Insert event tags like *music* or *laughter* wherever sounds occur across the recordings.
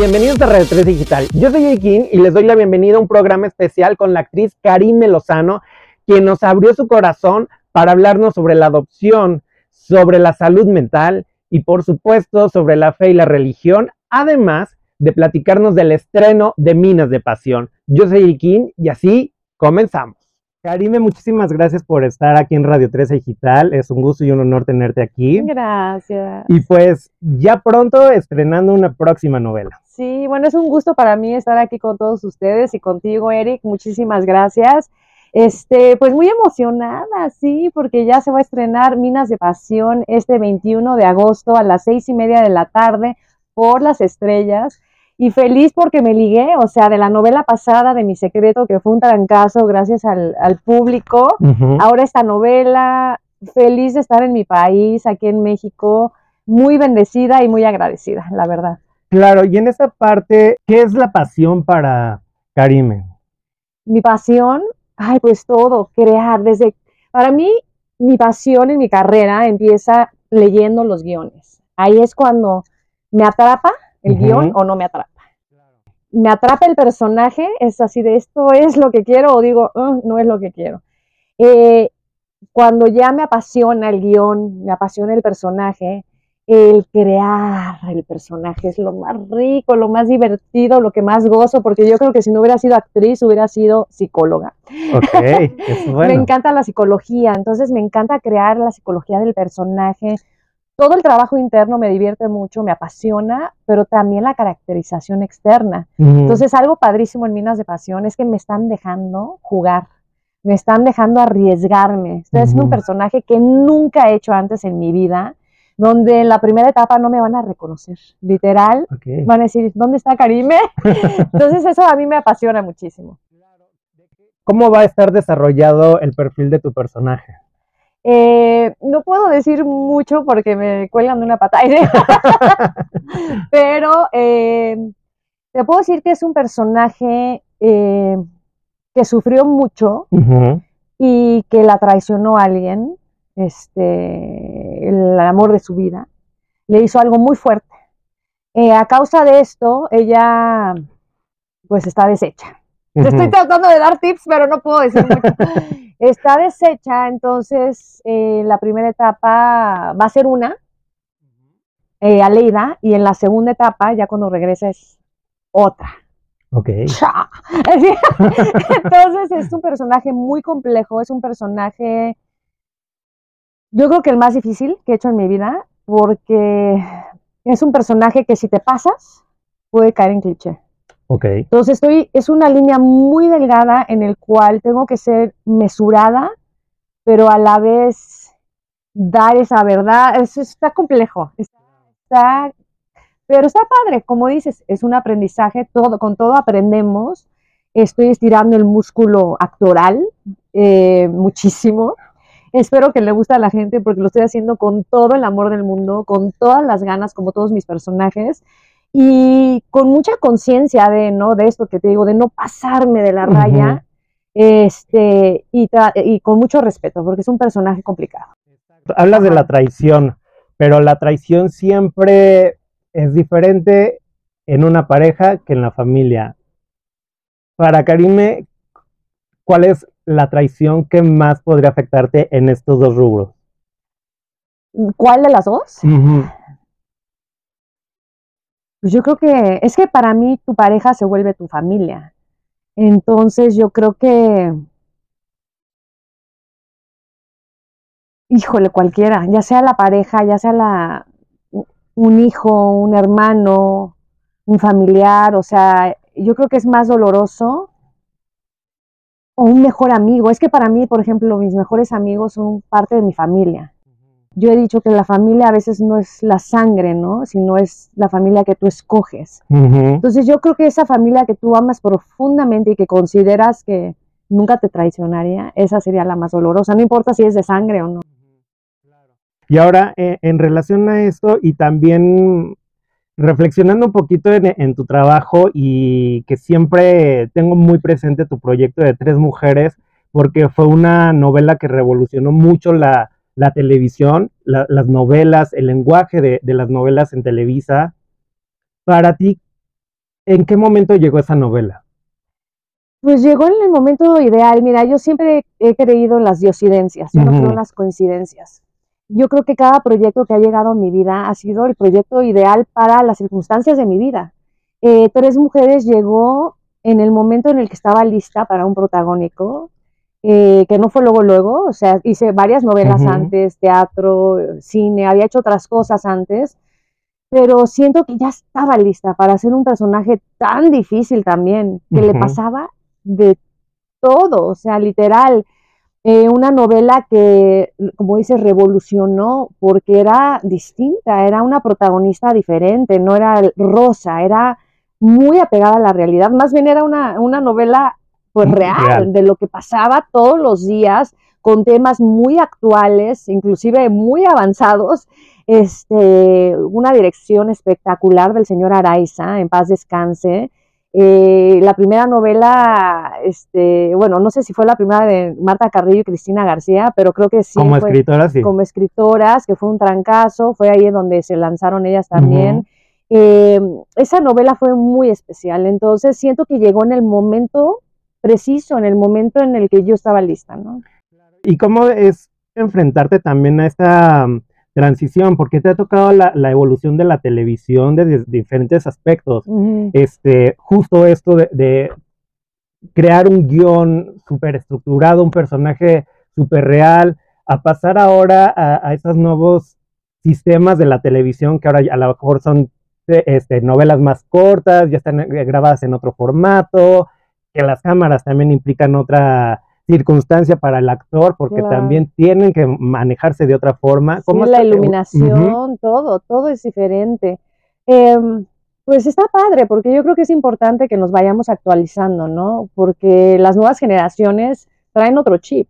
Bienvenidos a Radio 3 Digital. Yo soy King y les doy la bienvenida a un programa especial con la actriz Karime Lozano, quien nos abrió su corazón para hablarnos sobre la adopción, sobre la salud mental y por supuesto sobre la fe y la religión, además de platicarnos del estreno de Minas de Pasión. Yo soy King y así comenzamos. Karime, muchísimas gracias por estar aquí en Radio 13 Digital. Es un gusto y un honor tenerte aquí. Gracias. Y pues ya pronto estrenando una próxima novela. Sí, bueno, es un gusto para mí estar aquí con todos ustedes y contigo, Eric. Muchísimas gracias. Este, pues muy emocionada, sí, porque ya se va a estrenar Minas de Pasión este 21 de agosto a las seis y media de la tarde por las estrellas y feliz porque me ligué, o sea, de la novela pasada de Mi Secreto, que fue un trancazo gracias al, público, ahora esta novela, feliz de estar en mi país, aquí en México, muy bendecida y muy agradecida, la verdad. Claro, y en esta parte, ¿qué es la pasión para Karime? Mi pasión, ay, pues todo, crear, desde, para mí, mi pasión en mi carrera empieza leyendo los guiones. Ahí es cuando me atrapa el guion o no me atrapa. Me atrapa el personaje, es así de esto es lo que quiero o digo, ah, no es lo que quiero. Eh, cuando ya me apasiona el guion, me apasiona el personaje, el crear el personaje es lo más rico, lo más divertido, lo que más gozo, porque yo creo que si no hubiera sido actriz, hubiera sido psicóloga. *laughs* Me encanta la psicología, entonces me encanta crear la psicología del personaje, todo el trabajo interno me divierte mucho, me apasiona, pero también la caracterización externa. Entonces, algo padrísimo en Minas de Pasión es que me están dejando jugar, me están dejando arriesgarme. Estoy haciendo un personaje que nunca he hecho antes en mi vida, donde en la primera etapa no me van a reconocer. Literal, van a decir, ¿dónde está Karime? *laughs* Entonces, eso a mí me apasiona muchísimo. ¿Cómo va a estar desarrollado el perfil de tu personaje? Eh, no puedo decir mucho porque me cuelgan de una pata. *laughs* Pero eh, te puedo decir que es un personaje eh, que sufrió mucho y que la traicionó a alguien, este, el amor de su vida. Le hizo algo muy fuerte. a causa de esto, ella pues está deshecha. Te estoy tratando de dar tips, pero no puedo decir mucho. *laughs* Está deshecha, entonces eh, la primera etapa va a ser una, eh, Aleida, y en la segunda etapa, ya cuando regresa, es otra. Ok. *laughs* entonces es un personaje muy complejo, es un personaje, yo creo que el más difícil que he hecho en mi vida, porque es un personaje que si te pasas, puede caer en cliché. Entonces estoy, es una línea muy delgada en el cual tengo que ser mesurada, pero a la vez dar esa verdad. Está complejo. Está, pero está padre, como dices, es un aprendizaje, todo, con todo aprendemos. Estoy estirando el músculo actoral eh, muchísimo. Espero que le guste a la gente porque lo estoy haciendo con todo el amor del mundo, con todas las ganas, como todos mis personajes y con mucha conciencia de, ¿no? de esto que te digo, de no pasarme de la raya, este, y, y, con mucho respeto, porque es un personaje complicado. Hablas de la traición, pero la traición siempre es diferente en una pareja que en la familia. Para Karime, ¿cuál es la traición que más podría afectarte en estos dos rubros? ¿Cuál de las dos? Pues yo creo que es que para mí tu pareja se vuelve tu familia. Entonces yo creo que, híjole, cualquiera, ya sea la pareja, ya sea la, un hijo, un hermano, un familiar, o sea, yo creo que es más doloroso o un mejor amigo. Es que para mí, por ejemplo, mis mejores amigos son parte de mi familia yo he dicho que la familia a veces no es la sangre, ¿no? Sino es la familia que tú escoges. Entonces yo creo que esa familia que tú amas profundamente y que consideras que nunca te traicionaría, esa sería la más dolorosa, no importa si es de sangre o no. Y ahora, eh, en relación a esto y también reflexionando un poquito en, en, tu trabajo y que siempre tengo muy presente tu proyecto de Tres Mujeres, porque fue una novela que revolucionó mucho la, la televisión, las novelas, el lenguaje de, las novelas en Televisa. Para ti, ¿En qué momento llegó esa novela? Pues llegó en el momento ideal. Mira, yo siempre he creído en las diosidencias, yo no creo en las coincidencias. Yo creo que cada proyecto que ha llegado a mi vida ha sido el proyecto ideal para las circunstancias de mi vida. Eh, Tres Mujeres llegó en el momento en el que estaba lista para un protagónico, eh, que no fue luego, luego, o sea, hice varias novelas antes, teatro, cine, había hecho otras cosas antes, pero siento que ya estaba lista para hacer un personaje tan difícil también, que le pasaba de todo, o sea, literal. Eh, una novela que, como dices, revolucionó porque era distinta, era una protagonista diferente, no era rosa, era muy apegada a la realidad, más bien era una, novela pues real, de lo que pasaba todos los días, con temas muy actuales, inclusive muy avanzados, este, una dirección espectacular del señor Araiza, en paz descanse, eh, la primera novela, este, bueno, no sé si fue la primera de Marta Carrillo y Cristina García, pero creo que sí. Como escritoras, sí. Como escritoras, que fue un trancazo, fue ahí donde se lanzaron ellas también. Eh, esa novela fue muy especial, entonces siento que llegó en el momento preciso, en el momento en el que yo estaba lista, ¿no? ¿Y cómo es enfrentarte también a esta transición, porque te ha tocado la, evolución de la televisión de, diferentes aspectos. Este, justo esto de, crear un guion súper estructurado, un personaje súper real, a pasar ahora a, esos nuevos sistemas de la televisión que ahora a lo mejor son este, novelas más cortas, ya están grabadas en otro formato, que las cámaras también implican otra circunstancia para el actor, porque también tienen que manejarse de otra forma. como la iluminación, todo, todo es diferente. Em, pues está padre, porque yo creo que es importante que nos vayamos actualizando, ¿no? Porque las nuevas generaciones traen otro chip.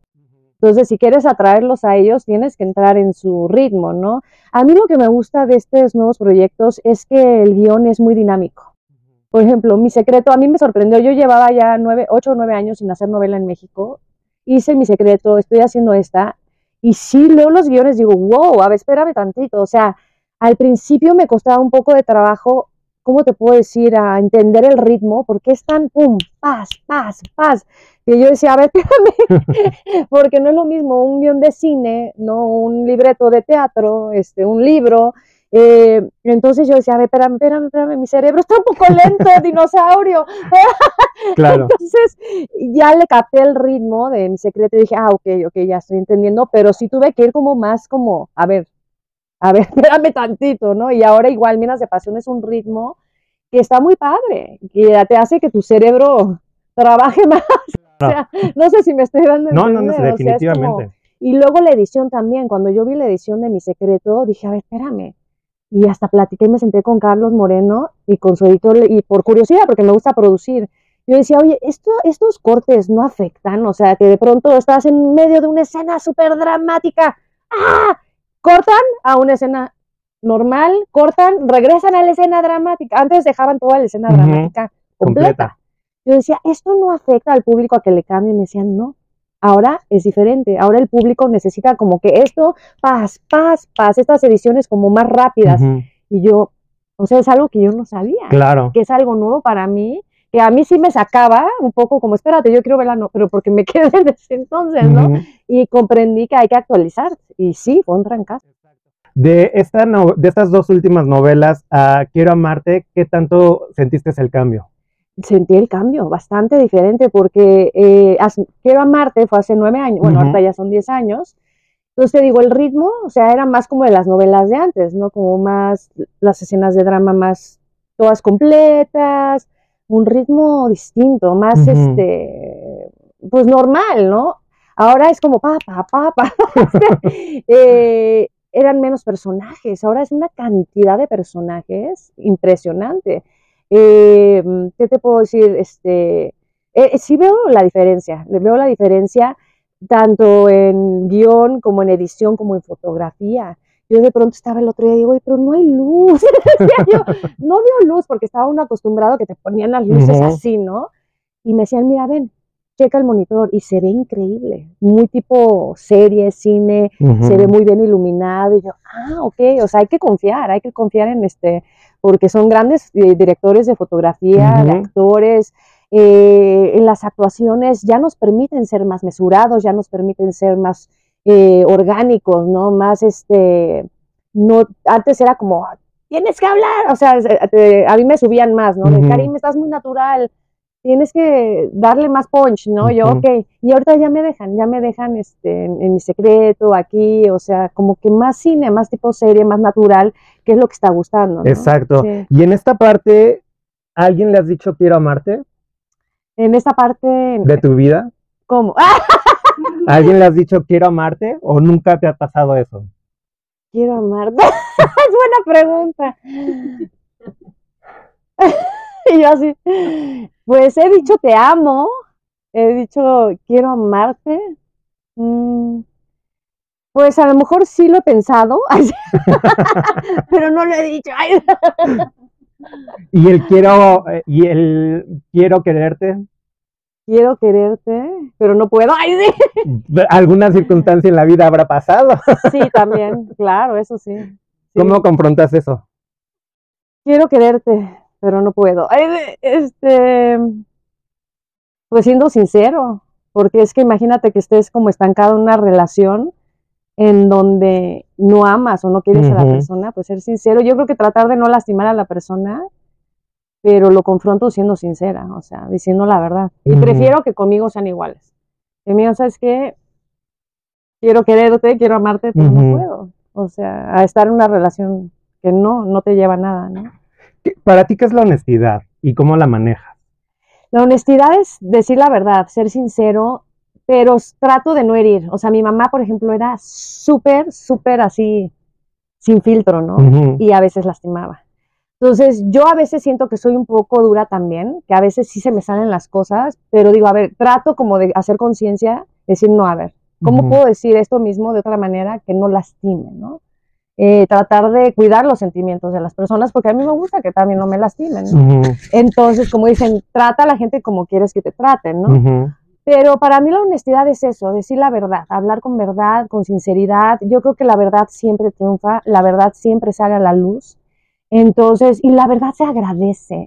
Entonces, si quieres atraerlos a ellos, tienes que entrar en su ritmo, ¿no? A mí lo que me gusta de estos nuevos proyectos es que el guion es muy dinámico. Por ejemplo, Mi Secreto, a mí me sorprendió, yo llevaba ya nueve, ocho o nueve años sin hacer novela en México hice mi secreto, estoy haciendo esta, y sí leo los guiones, digo, wow, a ver, espérame tantito, o sea, al principio me costaba un poco de trabajo, ¿cómo te puedo decir?, a entender el ritmo, porque es tan pum, paz, paz, paz, que yo decía, a ver, *laughs* espérame, porque no es lo mismo un guion de cine, no un libreto de teatro, este, un libro, eh, entonces yo decía, a ver, espérame, espérame, espérame, mi cerebro está un poco lento, *laughs* dinosaurio. *laughs* Claro. Entonces ya le capté el ritmo de mi secreto y dije, ah, ok, ok, ya estoy entendiendo, pero sí tuve que ir como más como, a ver, a ver, *laughs* espérame tantito, ¿no? Y ahora igual Minas de Pasión es un ritmo que está muy padre, que te hace que tu cerebro trabaje más. O sea, no sé si me estoy dando. No, no, no, definitivamente. y luego la edición también, cuando yo vi la edición de mi secreto, dije, a ver, espérame, y hasta platiqué y me senté con Carlos Moreno y con su editor y por curiosidad, porque me gusta producir. Yo decía, oye, esto, estos cortes no afectan, o sea, que de pronto estás en medio de una escena súper dramática, ¡ah! Cortan a una escena normal, cortan, regresan a la escena dramática. Antes dejaban toda la escena dramática completa. Yo decía, esto no afecta al público a que le cambie. Me decían, no, Ahora es diferente, ahora el público necesita como que esto, paz, paz, paz, estas ediciones como más rápidas. Y yo, o sea, es algo que yo no sabía. Claro. Que es algo nuevo para mí, que a mí sí me sacaba un poco como, espérate, yo quiero verla, no, pero porque me *laughs* quedé desde entonces, ¿no? Y comprendí que hay que actualizar. Y sí, fue un trancazo. De, esta de estas dos últimas novelas, a Quiero amarte, ¿qué tanto sentiste el cambio? Sentí el cambio bastante diferente porque eh, Quiero amarte fue hace nueve años, bueno, ahorita ya son diez años. Entonces te digo, el ritmo, o sea, era más como de las novelas de antes, ¿no? Como más las escenas de drama más todas completas, un ritmo distinto, más este, pues normal, ¿no? Ahora es como pa, pa, pa, pa. *laughs* eh, eran menos personajes, ahora es una cantidad de personajes impresionante. Eh, ¿Qué te puedo decir? Este, eh, sí veo la diferencia, veo la diferencia tanto en guion como en edición como en fotografía. Yo de pronto estaba el otro día y digo, pero no hay luz. *laughs* no veo luz porque estaba uno acostumbrado que te ponían las luces así, ¿no? Y me decían, mira, ven, checa el monitor y se ve increíble, muy tipo serie, cine, se ve muy bien iluminado. Y yo, ah, ok, o sea, hay que confiar, hay que confiar en este, porque son grandes eh, directores de fotografía, de actores. Eh, en las actuaciones ya nos permiten ser más mesurados, ya nos permiten ser más eh, orgánicos, ¿no? Más este, no, antes era como, tienes que hablar, o sea, a mí me subían más, ¿no? De Karim, estás muy natural, tienes que darle más punch, ¿no? Yo, ok, y ahorita ya me dejan, ya me dejan este, en, mi secreto, aquí, o sea, como que más cine, más tipo serie, más natural, que es lo que está gustando. ¿no? Exacto. Y en esta parte, ¿alguien le has dicho quiero amarte? En esta parte... ¿De tu vida? ¿Cómo? *laughs* ¿Alguien le has dicho quiero amarte o nunca te ha pasado eso? Quiero amarte. *laughs* es buena pregunta. *laughs* y yo así, pues he dicho te amo, he dicho quiero amarte. Mm, pues a lo mejor sí lo he pensado, *laughs* pero no lo he dicho. y el quiero, y el quiero quererte. Quiero quererte, pero no puedo. Alguna circunstancia en la vida habrá pasado. sí, también, claro, eso sí. ¿Cómo confrontas eso? Quiero quererte, pero no puedo. Este, pues siendo sincero, porque es que imagínate que estés como estancado en una relación en donde no amas o no quieres a la persona, pues ser sincero. Yo creo que tratar de no lastimar a la persona, pero lo confronto siendo sincera, o sea, diciendo la verdad. Y prefiero que conmigo sean iguales. Que me ¿sabes qué? Quiero quererte, quiero amarte, pero no puedo. O sea, a estar en una relación que no, no te lleva a nada, ¿no? Para ti, ¿qué es la honestidad y cómo la manejas? La honestidad es decir la verdad, ser sincero, pero trato de no herir. O sea, mi mamá, por ejemplo, era súper, súper así, sin filtro, ¿no? Y a veces lastimaba. Entonces, yo a veces siento que soy un poco dura también, que a veces sí se me salen las cosas, pero digo, a ver, trato como de hacer conciencia, decir, no, a ver, ¿cómo puedo decir esto mismo de otra manera que no lastime, ¿no? Eh, tratar de cuidar los sentimientos de las personas, porque a mí me gusta que también no me lastimen. Entonces, como dicen, trata a la gente como quieres que te traten, ¿no? Pero para mí la honestidad es eso, decir la verdad, hablar con verdad, con sinceridad. Yo creo que la verdad siempre triunfa, la verdad siempre sale a la luz. Entonces, y la verdad se agradece.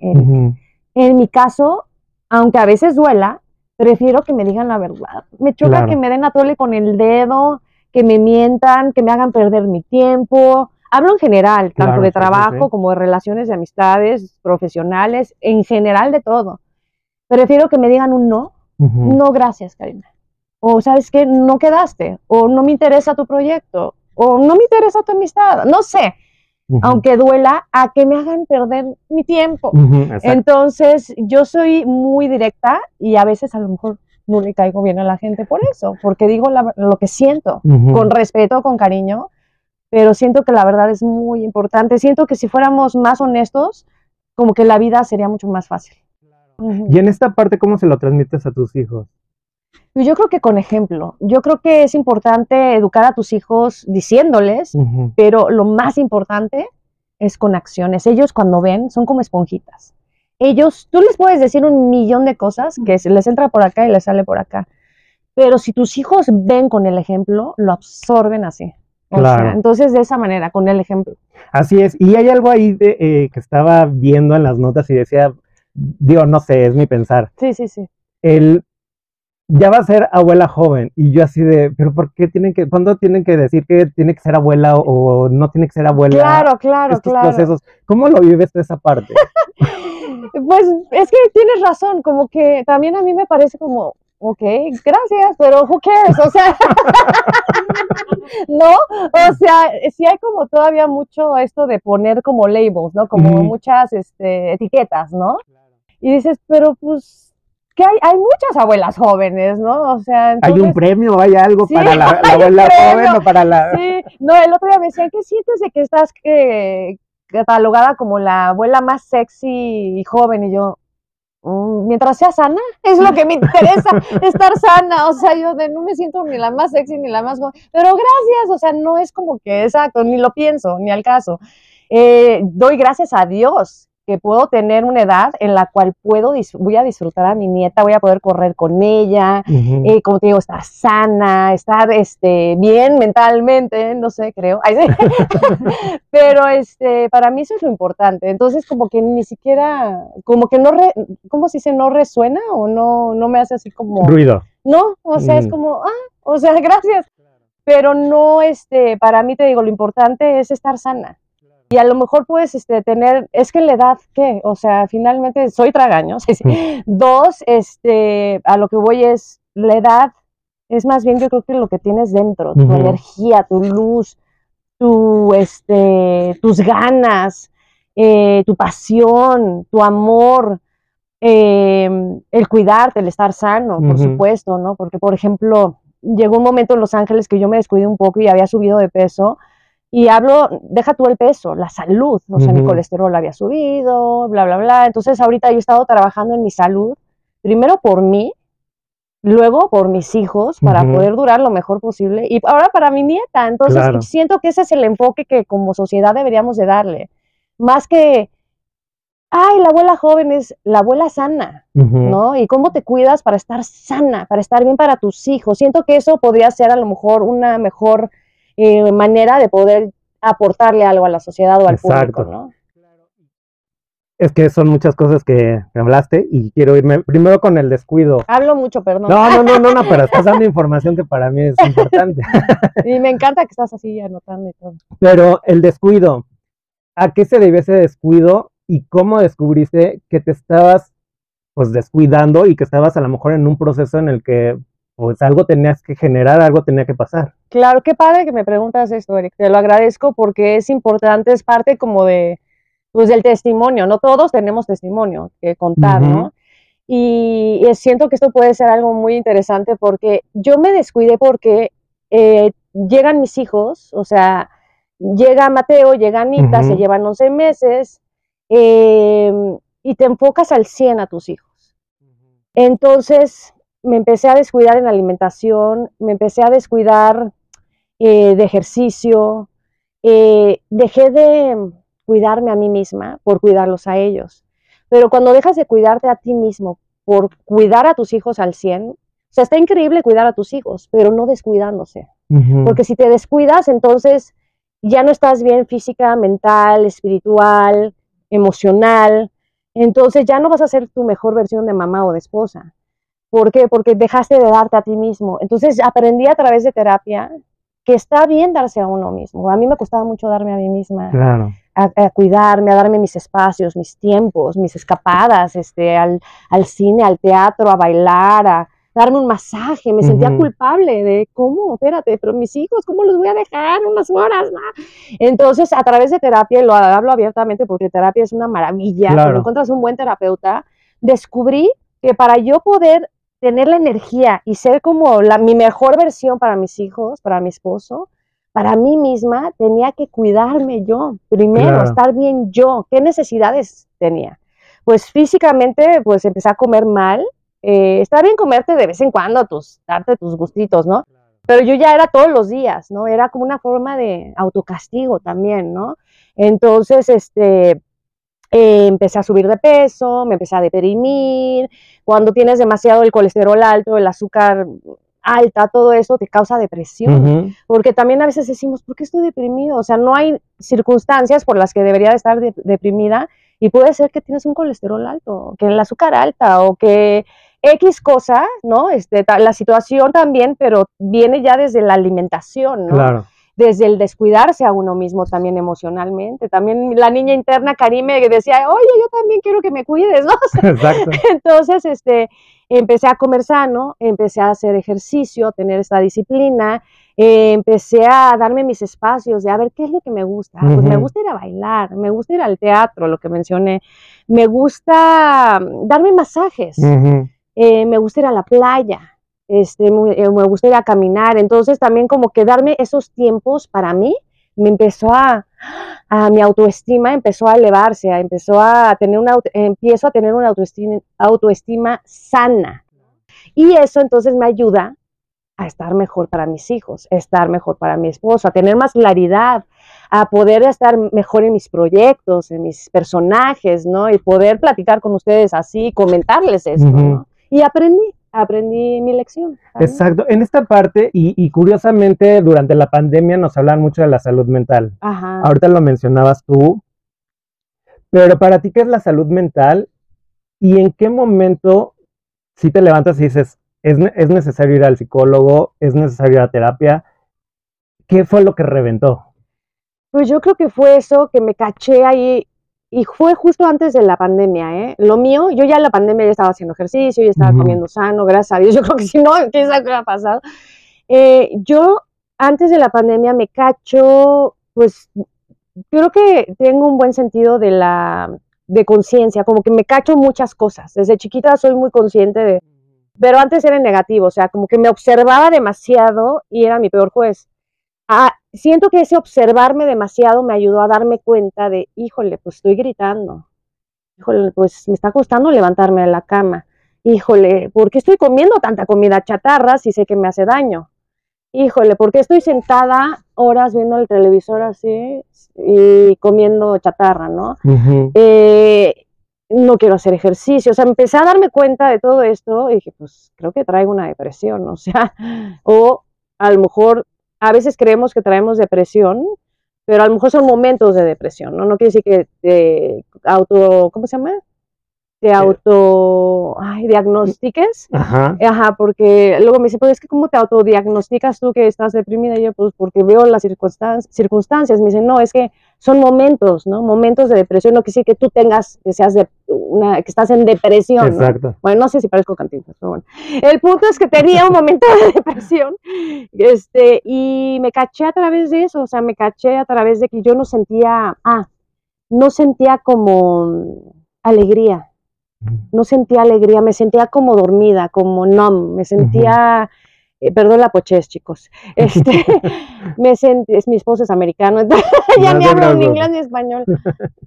En, mi caso, aunque a veces duela, prefiero que me digan la verdad. Me choca que me den a tole con el dedo, que me mientan, que me hagan perder mi tiempo. Hablo en general, tanto de trabajo como de relaciones de amistades, profesionales, en general de todo. Prefiero que me digan un no, no gracias, Karina. O sabes que no quedaste, o no me interesa tu proyecto, o no me interesa tu amistad, no sé. Aunque duela, a que me hagan perder mi tiempo. Entonces, yo soy muy directa y a veces a lo mejor no le caigo bien a la gente por eso, porque digo lo que siento, con respeto, con cariño, pero siento que la verdad es muy importante. Siento que si fuéramos más honestos, como que la vida sería mucho más fácil. Y en esta parte, ¿cómo se lo transmites a tus hijos? Pues yo creo que con ejemplo. Yo creo que es importante educar a tus hijos diciéndoles, pero lo más importante es con acciones. Ellos cuando ven son como esponjitas ellos, tú les puedes decir un millón de cosas que se les entra por acá y les sale por acá. Pero si tus hijos ven con el ejemplo, lo absorben así. claro. entonces, de esa manera, con el ejemplo. Así es. Y hay algo ahí de, eh, que estaba viendo en las notas y decía, digo, no sé, es mi pensar. Sí, sí, sí. El ya va a ser abuela joven. Y yo así de, pero ¿por qué tienen que, cuándo tienen que decir que tiene que ser abuela o, no tiene que ser abuela? Claro, claro, estos claro. procesos. ¿Cómo lo vives de esa parte? *laughs* pues es que tienes razón, como que también a mí me parece como, ok, gracias, pero who cares, o sea, *laughs* ¿no? O sea, sí hay como todavía mucho esto de poner como labels, ¿no? Como muchas este, etiquetas, ¿no? Y dices, pero pues que hay, hay muchas abuelas jóvenes, ¿no? O sea, hay un premio, hay algo para la, *laughs* abuela joven o para la... Sí, no, el otro día me decían, ¿qué sientes de que estás eh, catalogada como la abuela más sexy y joven? Y yo, mm, mientras sea sana, es lo que me interesa, *laughs* estar sana, o sea, yo de, no me siento ni la más sexy ni la más joven, pero gracias, o sea, no es como que exacto, ni lo pienso, ni al caso. Eh, doy gracias a Dios que puedo tener una edad en la cual puedo voy a disfrutar a mi nieta, voy a poder correr con ella, eh, como te digo, estar sana, estar este, bien mentalmente, no sé, creo. *laughs* Pero este, para mí eso es lo importante. Entonces, como que ni siquiera, como que no, re, ¿cómo se dice? No resuena o no, no me hace así como... Ruido. No, o sea, es mm. como, ah, o sea, gracias. Pero no, este, para mí te digo, lo importante es estar sana y a lo mejor puedes este, tener, es que la edad, ¿qué? O sea, finalmente soy tragaño. *laughs* Dos, este, a lo que voy es, la edad es más bien yo creo que lo que tienes dentro, tu energía, tu luz, tu, este, tus ganas, eh, tu pasión, tu amor, em, el cuidarte, el estar sano, por supuesto, ¿no? Porque, por ejemplo, llegó un momento en Los Ángeles que yo me descuidé un poco y había subido de peso y hablo, deja tú el peso, la salud, o sea, mi colesterol había subido, bla, bla, bla. Entonces ahorita yo he estado trabajando en mi salud, primero por mí, luego por mis hijos, para poder durar lo mejor posible, y ahora para mi nieta. Entonces siento que ese es el enfoque que como sociedad deberíamos de darle. Más que, ay, la abuela joven es la abuela sana, ¿no? Y cómo te cuidas para estar sana, para estar bien para tus hijos. Siento que eso podría ser a lo mejor una mejor eh, manera de poder aportarle algo a la sociedad o al público, ¿no? Es que son muchas cosas que hablaste y quiero irme primero con el descuido. Hablo mucho, perdón. No, no, no, no, no pero estás dando *laughs* información que para mí es importante. *laughs* y me encanta que estás así anotando y todo. Pero el descuido, ¿a qué se debe ese descuido y cómo descubriste que te estabas pues descuidando y que estabas a lo mejor en un proceso en el que pues algo tenías que generar, algo tenía que pasar. Claro, qué padre que me preguntas esto, Eric. Te lo agradezco porque es importante, es parte como de, pues del testimonio, no todos tenemos testimonio que contar, ¿no? Y, siento que esto puede ser algo muy interesante porque yo me descuidé porque eh, llegan mis hijos, o sea, llega Mateo, llega Anita, se llevan 11 meses em, y te enfocas al 100 a tus hijos. Entonces, me empecé a descuidar en la alimentación, me empecé a descuidar eh, de ejercicio, eh, dejé de cuidarme a mí misma por cuidarlos a ellos. Pero cuando dejas de cuidarte a ti mismo por cuidar a tus hijos al 100, o sea, está increíble cuidar a tus hijos, pero no descuidándose. Porque si te descuidas, entonces ya no estás bien física, mental, espiritual, emocional. Entonces ya no vas a ser tu mejor versión de mamá o de esposa. ¿Por qué? Porque dejaste de darte a ti mismo. Entonces aprendí a través de terapia que está bien darse a uno mismo. A mí me costaba mucho darme a mí misma. A, cuidarme, a darme mis espacios, mis tiempos, mis escapadas, este, al, cine, al teatro, a bailar, a darme un masaje. Me sentía culpable de cómo, espérate, pero mis hijos, ¿cómo los voy a dejar unas horas? Entonces, a través de terapia, y lo hablo abiertamente porque terapia es una maravilla, cuando encuentras un buen terapeuta, descubrí que para yo poder tener la energía y ser como la, mi mejor versión para mis hijos, para mi esposo, para mí misma, tenía que cuidarme yo, primero, estar bien yo. ¿Qué necesidades tenía? Pues físicamente, pues empecé a comer mal. Eh, está bien comerte de vez en cuando, tus, darte tus gustitos, ¿no? Pero yo ya era todos los días, ¿no? Era como una forma de autocastigo también, ¿no? Entonces, este, eh, empecé a subir de peso, me empecé a deprimir. Cuando tienes demasiado el colesterol alto, el azúcar alta, todo eso te causa depresión. Porque también a veces decimos, ¿por qué estoy deprimido? O sea, no hay circunstancias por las que debería de estar deprimida y puede ser que tienes un colesterol alto, que el azúcar alta o que X cosa, ¿no? Este, la situación también, pero viene ya desde la alimentación, ¿no? Claro desde el descuidarse a uno mismo también emocionalmente. También la niña interna Karime decía, oye, yo también quiero que me cuides, ¿no? *laughs* Exacto. Entonces, este, empecé a comer sano, empecé a hacer ejercicio, tener esta disciplina, eh, empecé a darme mis espacios de a ver qué es lo que me gusta. Pues me gusta ir a bailar, me gusta ir al teatro, lo que mencioné, me gusta mm, darme masajes, eh, me gusta ir a la playa, este, eh, me gustaría caminar. Entonces también como que darme esos tiempos para mí me empezó a, a mi autoestima empezó a elevarse, empezó a tener una, empiezo a tener una autoestima, autoestima sana. Y eso entonces me ayuda a estar mejor para mis hijos, a estar mejor para mi esposo, a tener más claridad, a poder estar mejor en mis proyectos, en mis personajes, ¿no? Y poder platicar con ustedes así, comentarles esto. ¿no? Y aprendí, aprendí mi lección. ¿sabes? Exacto. En esta parte, y, y curiosamente, durante la pandemia nos hablan mucho de la salud mental. Ajá. Ahorita lo mencionabas tú, pero para ti, ¿qué es la salud mental? ¿Y en qué momento, si te levantas y dices, es, es necesario ir al psicólogo, es necesario ir a terapia? ¿Qué fue lo que reventó? Pues yo creo que fue eso que me caché ahí y fue justo antes de la pandemia, ¿eh? Lo mío, yo ya en la pandemia ya estaba haciendo ejercicio, ya estaba comiendo sano, gracias a Dios. *laughs* Yo creo que si no, quién sabe qué hubiera pasado. Eh, yo antes de la pandemia me cacho, pues creo que tengo un buen sentido de la de conciencia, como que me cacho muchas cosas. Desde chiquita soy muy consciente de, pero antes era negativo, o sea, como que me observaba demasiado y era mi peor juez. Ah, siento que ese observarme demasiado me ayudó a darme cuenta de, híjole, pues estoy gritando. Híjole, pues me está costando levantarme de la cama. Híjole, ¿por qué estoy comiendo tanta comida chatarra si sé que me hace daño? Híjole, ¿por qué estoy sentada horas viendo el televisor así y comiendo chatarra, no? Eh, no quiero hacer ejercicio. O sea, empecé a darme cuenta de todo esto y dije, pues creo que traigo una depresión, o sea, *laughs* o a lo mejor a veces creemos que traemos depresión, pero a lo mejor son momentos de depresión, ¿no? No quiere decir que te auto, ¿cómo se llama? Te auto, ay, diagnostiques. Ajá. Ajá, porque luego me dice, pues es que ¿cómo te autodiagnosticas tú que estás deprimida? Y yo, pues porque veo las circunstan- circunstancias. Me dicen, no, es que son momentos, ¿no? Momentos de depresión, no decir que tú tengas, que seas de una, que estás en depresión, ¿no? Exacto. Bueno, no sé si parezco cantinflas, pero bueno. El punto es que tenía un momento de *laughs* depresión, este, y me caché a través de eso, o sea, me caché a través de que yo no sentía, ah, no sentía como alegría, no sentía alegría, me sentía como dormida, como numb, me sentía, eh, perdón la pochez, chicos, *laughs* este, me sentí, es mi esposo es americano, entonces *laughs* ya ni hablo ni inglés ni español. *laughs*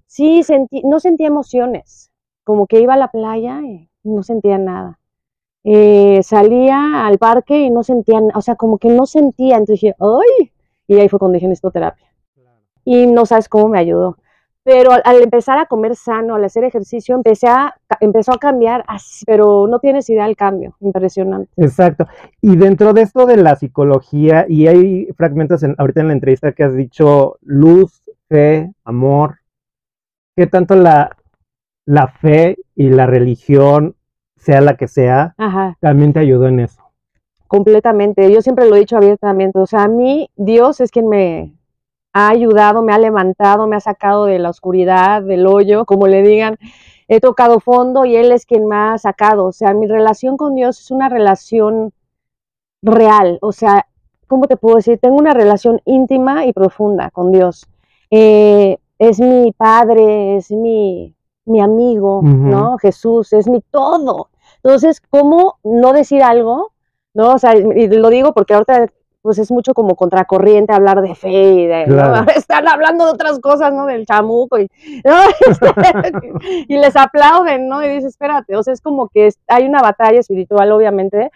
Sí, sentí, no sentía emociones, como que iba a la playa y no sentía nada. Eh, salía al parque y no sentía, o sea, como que no sentía, entonces dije, ¡ay! Y ahí fue cuando dije, necesito terapia. Y no sabes cómo me ayudó. Pero al, al empezar a comer sano, al hacer ejercicio, empecé a, empezó a cambiar, así, pero no tienes idea del cambio, impresionante. Exacto. Y dentro de esto de la psicología, y hay fragmentos en, ahorita en la entrevista que has dicho luz, fe, amor, ¿qué tanto la, la fe y la religión, sea la que sea, Ajá. también te ayudó en eso? Completamente. Yo siempre lo he dicho abiertamente. O sea, a mí Dios es quien me ha ayudado, me ha levantado, me ha sacado de la oscuridad, del hoyo, como le digan. He tocado fondo y Él es quien me ha sacado. O sea, mi relación con Dios es una relación real. O sea, ¿cómo te puedo decir? Tengo una relación íntima y profunda con Dios. Eh, es mi padre, es mi, mi amigo. ¿no? Jesús, es mi todo. Entonces, ¿cómo no decir algo? ¿No? O sea, y lo digo porque ahorita pues es mucho como contracorriente hablar de fe y de, ¿no? Claro. *laughs* están hablando de otras cosas, ¿no? Del chamuco y, ¿no? *laughs* Este, *laughs* y les aplauden, ¿no? Y dices, espérate, o sea, es como que hay una batalla espiritual, obviamente,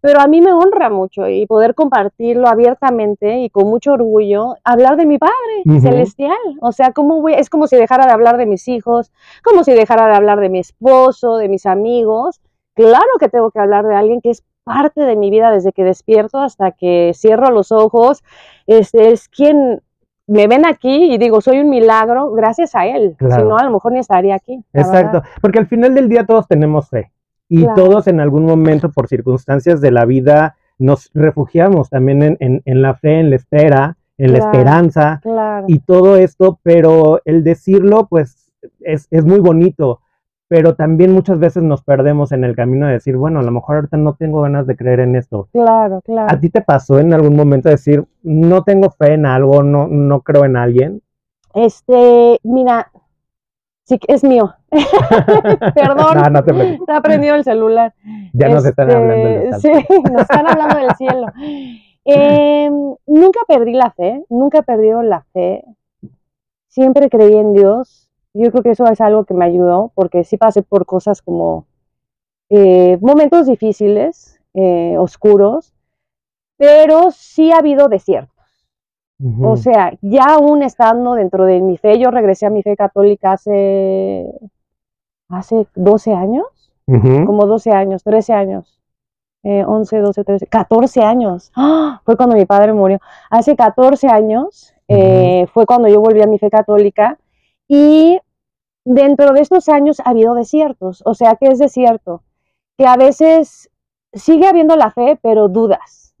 pero a mí me honra mucho y poder compartirlo abiertamente y con mucho orgullo, hablar de mi Padre celestial. O sea, ¿cómo voy? es como si dejara de hablar de mis hijos, como si dejara de hablar de mi esposo, de mis amigos. Claro que tengo que hablar de alguien que es parte de mi vida desde que despierto hasta que cierro los ojos. Este es quien me ven aquí y digo, soy un milagro gracias a él. Claro. Si no, a lo mejor ni estaría aquí. Exacto, verdad. porque al final del día todos tenemos fe y Claro. todos en algún momento por circunstancias de la vida nos refugiamos también en, en- en la fe, en la espera, en la esperanza y todo esto, pero el decirlo pues es, es muy bonito, pero también muchas veces nos perdemos en el camino de decir, bueno, a lo mejor ahorita no tengo ganas de creer en esto. Claro, claro. ¿A ti te pasó en algún momento decir, no tengo fe en algo, no, no creo en alguien? Este, mira, sí es mío. *laughs* Perdón. no, no te preocupes. Está prendido el celular. Ya nos están Este, hablando del *laughs* Sí, nos están hablando del cielo. Eh, nunca perdí la fe, nunca he perdido la fe. Siempre creí en Dios. Yo creo que eso es algo que me ayudó, porque sí pasé por cosas como eh, momentos difíciles, eh, oscuros, pero sí ha habido desiertos. O sea, ya aún estando dentro de mi fe, yo regresé a mi fe católica hace, hace 12 años, como 12 años, 13 años, eh, 11, 12, 13, 14 años. ¡Ah! Fue cuando mi padre murió. Hace 14 años eh, fue cuando yo volví a mi fe católica y dentro de estos años ha habido desiertos. O sea, ¿qué es desierto? Que a veces sigue habiendo la fe, pero dudas.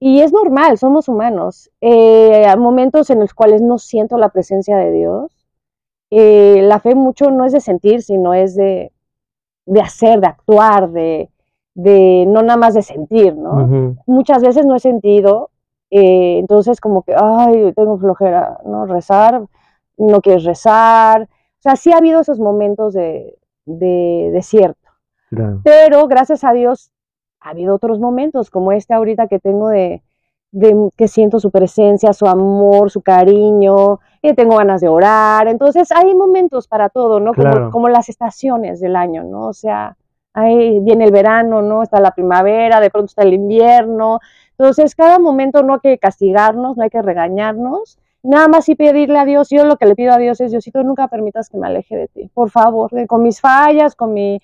Y es normal, somos humanos. Eh, hay momentos en los cuales no siento la presencia de Dios. Eh, la fe mucho no es de sentir, sino es de, de hacer, de actuar, de, de no nada más de sentir, ¿no? Muchas veces no he sentido, eh, entonces como que, ay, tengo flojera, ¿no? Rezar, no quieres rezar. O sea, sí ha habido esos momentos de, de desierto. Claro. Pero gracias a Dios ha habido otros momentos como este ahorita que tengo de, de que siento su presencia, su amor, su cariño, que tengo ganas de orar. Entonces hay momentos para todo, ¿no? Como, Claro. como las estaciones del año, ¿no? O sea, ahí viene el verano, ¿no? Está la primavera, de pronto está el invierno. Entonces cada momento no hay que castigarnos, no hay que regañarnos. Nada más y pedirle a Dios, yo lo que le pido a Dios es, Diosito, nunca permitas que me aleje de ti, por favor, con mis fallas, con mi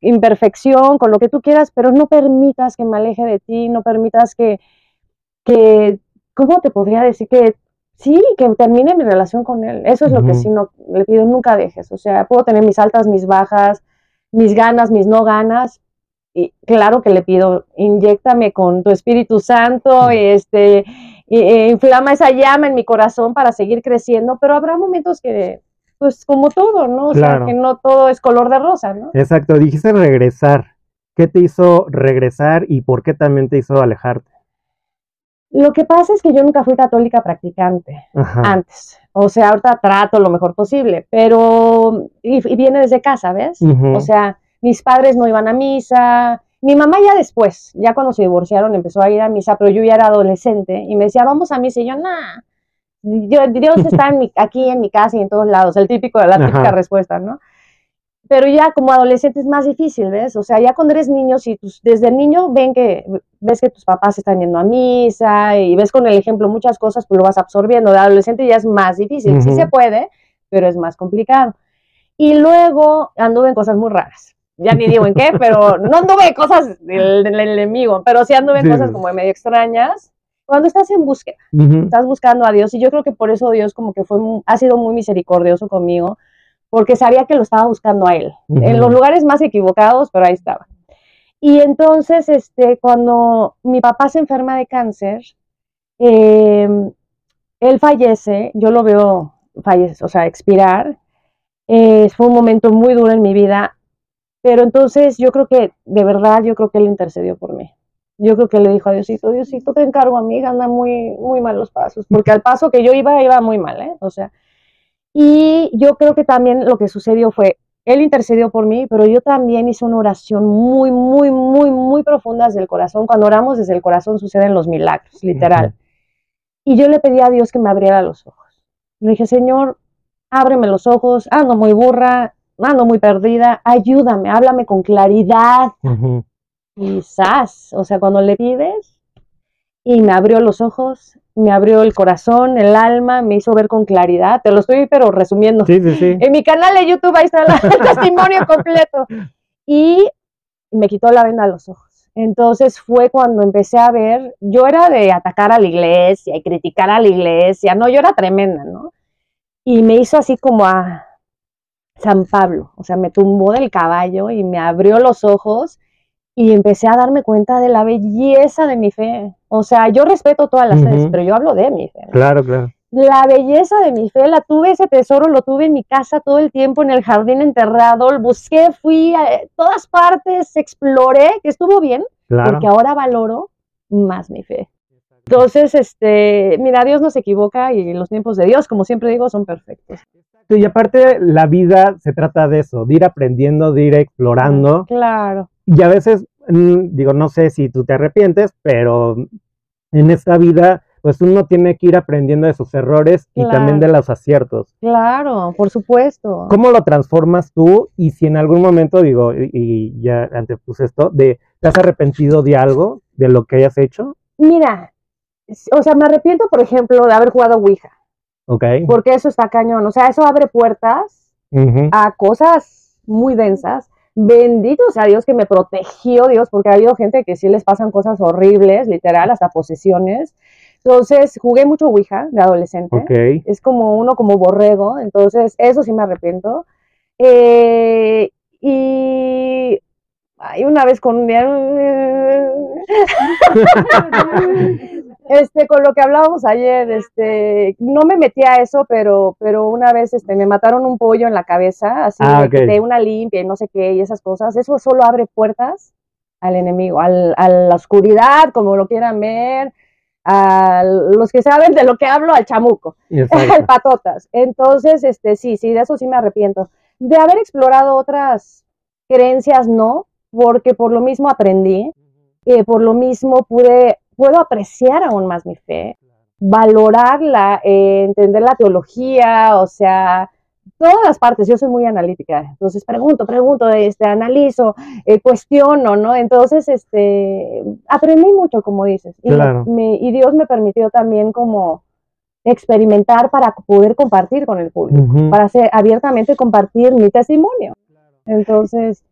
imperfección, con lo que tú quieras, pero no permitas que me aleje de ti, no permitas que, que ¿cómo te podría decir? Que sí, que termine mi relación con él. Eso es lo que sí no le pido, nunca dejes. O sea, puedo tener mis altas, mis bajas, mis ganas, mis no ganas. Y claro que le pido, inyéctame con tu Espíritu Santo, y este, y, e inflama esa llama en mi corazón para seguir creciendo, pero habrá momentos que, pues como todo, ¿no? O Claro. sea, que no todo es color de rosa, ¿no? Exacto, dijiste regresar. ¿Qué te hizo regresar y por qué también te hizo alejarte? Lo que pasa es que yo nunca fui católica practicante Ajá. antes. O sea, ahorita trato lo mejor posible, pero y, y viene desde casa, ¿ves? O sea, mis padres no iban a misa. Mi mamá ya después, ya cuando se divorciaron, empezó a ir a misa, pero yo ya era adolescente y me decía, vamos a misa. Y yo, nah, yo- Dios *laughs* está en mi- aquí en mi casa y en todos lados, el típico, la típica Ajá. respuesta, ¿no? Pero ya como adolescente es más difícil, ¿ves? O sea, ya cuando eres niño, si tus, desde niño ven que, ves que tus papás están yendo a misa y ves con el ejemplo muchas cosas, pues lo vas absorbiendo. De adolescente ya es más difícil. Sí se puede, pero es más complicado. Y luego anduve en cosas muy raras. Ya ni digo en qué, pero no anduve en cosas del, del enemigo, pero sí anduve en Sí, cosas como medio extrañas. Cuando estás en búsqueda, Ujú. estás buscando a Dios y yo creo que por eso Dios como que fue ha sido muy misericordioso conmigo porque sabía que lo estaba buscando a él en Ujú. los lugares más equivocados pero ahí estaba y entonces este cuando mi papá se enferma de cáncer eh, él fallece yo lo veo fallece o sea expirar eh, fue un momento muy duro en mi vida pero entonces yo creo que de verdad yo creo que él intercedió por mí yo creo que le dijo a Diosito, Diosito, te encargo, amiga, anda muy, muy mal los pasos, porque al paso que yo iba, iba muy mal, ¿eh? O sea, y yo creo que también lo que sucedió fue, él intercedió por mí, pero yo también hice una oración muy, muy, muy, muy profunda desde el corazón. Cuando oramos desde el corazón suceden los milagros, literal. Y yo le pedí a Dios que me abriera los ojos. Le dije, Señor, ábreme los ojos, ando muy burra, ando muy perdida, ayúdame, háblame con claridad, quizás, o sea, cuando le pides y me abrió los ojos, me abrió el corazón, el alma, me hizo ver con claridad, te lo estoy pero resumiendo. Sí, sí, sí. En mi canal de YouTube ahí está *laughs* el testimonio completo. Y me quitó la venda de los ojos. Entonces fue cuando empecé a ver, yo era de atacar a la iglesia y criticar a la iglesia, no, yo era tremenda, ¿no? Y me hizo así como a San Pablo, o sea, me tumbó del caballo y me abrió los ojos y empecé a darme cuenta de la belleza de mi fe. O sea, yo respeto todas las fees, Ujú. pero yo hablo de mi fe. ¿no? Claro, claro. La belleza de mi fe, la tuve, ese tesoro lo tuve en mi casa todo el tiempo, en el jardín enterrado, lo busqué, fui a todas partes, exploré, que estuvo bien, Claro. porque ahora valoro más mi fe. Entonces, este, mira, Dios no se equivoca y los tiempos de Dios, como siempre digo, son perfectos. Y aparte, la vida se trata de eso, de ir aprendiendo, de ir explorando. Claro, Y a veces, mm, digo, no sé si tú te arrepientes, pero en esta vida, pues uno tiene que ir aprendiendo de sus errores y también de los aciertos. claro, por supuesto. ¿Cómo lo transformas tú? Y si en algún momento, digo, y, y ya antepuse esto, de, ¿te has arrepentido de algo, de lo que hayas hecho? Mira, o sea, me arrepiento, por ejemplo, de haber jugado Ouija, Ok. porque eso está cañón, o sea, eso abre puertas a cosas muy densas. Bendito sea Dios que me protegió Dios, porque ha habido gente que sí les pasan cosas horribles, literal, hasta posesiones. Entonces, jugué mucho Ouija de adolescente. Ok. Es como uno como borrego, entonces eso sí me arrepiento. Eh, y hay una vez con *laughs* *laughs* *laughs* este con lo que hablábamos ayer, este no me metí a eso, pero pero una vez este me mataron un pollo en la cabeza, así Ah, de, una limpia y no sé qué y esas cosas. Eso solo abre puertas al enemigo, al- a la oscuridad, como lo quieran ver, a los que saben de lo que hablo, al chamuco Exacto. *laughs* patotas. Entonces, este, sí, sí, de eso sí me arrepiento. De haber explorado otras creencias, no, porque por lo mismo aprendí, y por lo mismo pude, puedo apreciar aún más mi fe, valorarla, eh, entender la teología, o sea, todas las partes. Yo soy muy analítica, entonces pregunto, pregunto, este, analizo, eh, cuestiono, ¿no? Entonces, este, aprendí mucho, como dices, y, me- Claro. me- y Dios me permitió también como experimentar para poder compartir con el público, para hacer, abiertamente compartir mi testimonio. Entonces,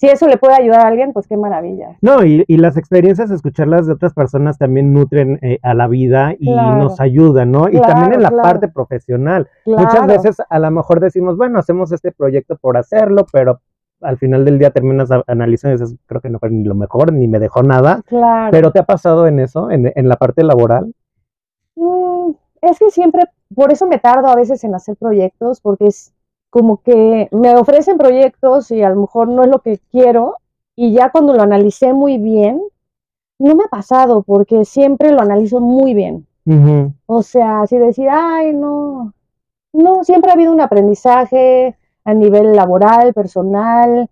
si eso le puede ayudar a alguien, pues qué maravilla. No, y, y las experiencias, escucharlas de otras personas también nutren eh, a la vida y Claro. nos ayudan, ¿no? y también en la claro. parte profesional. Muchas veces a lo mejor decimos, bueno, hacemos este proyecto por hacerlo, pero al final del día terminas analizando y dices, creo que no fue ni lo mejor, ni me dejó nada. claro. Pero ¿te ha pasado en eso, en, en la parte laboral? Mm, es que siempre, por eso me tardo a veces en hacer proyectos, porque es como que me ofrecen proyectos y a lo mejor no es lo que quiero, y ya cuando lo analicé muy bien, no me ha pasado, porque siempre lo analizo muy bien. O sea, si decir, ay, no, no, siempre ha habido un aprendizaje a nivel laboral, personal.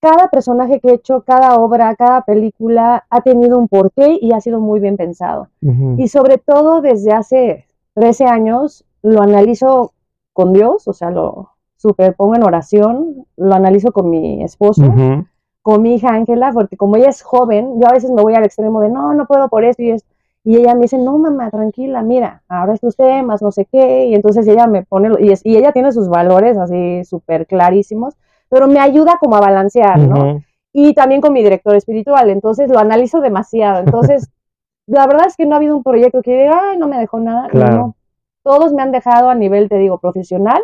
Cada personaje que he hecho, cada obra, cada película ha tenido un porqué y ha sido muy bien pensado. Y sobre todo desde hace 13 años lo analizo con Dios, o sea, lo superpongo en oración, lo analizo con mi esposo, con mi hija Ángela, porque como ella es joven, yo a veces me voy al extremo de no, no puedo por esto y esto. Y ella me dice, no, mamá, tranquila, mira, ahora estos temas, no sé qué. Y entonces ella me pone, lo- y, es- y ella tiene sus valores así súper clarísimos, pero me ayuda como a balancear, ¿no? Y también con mi director espiritual, entonces lo analizo demasiado. Entonces, *laughs* la verdad es que no ha habido un proyecto que diga, ay, no me dejó nada. Claro. no. Todos me han dejado a nivel, te digo, profesional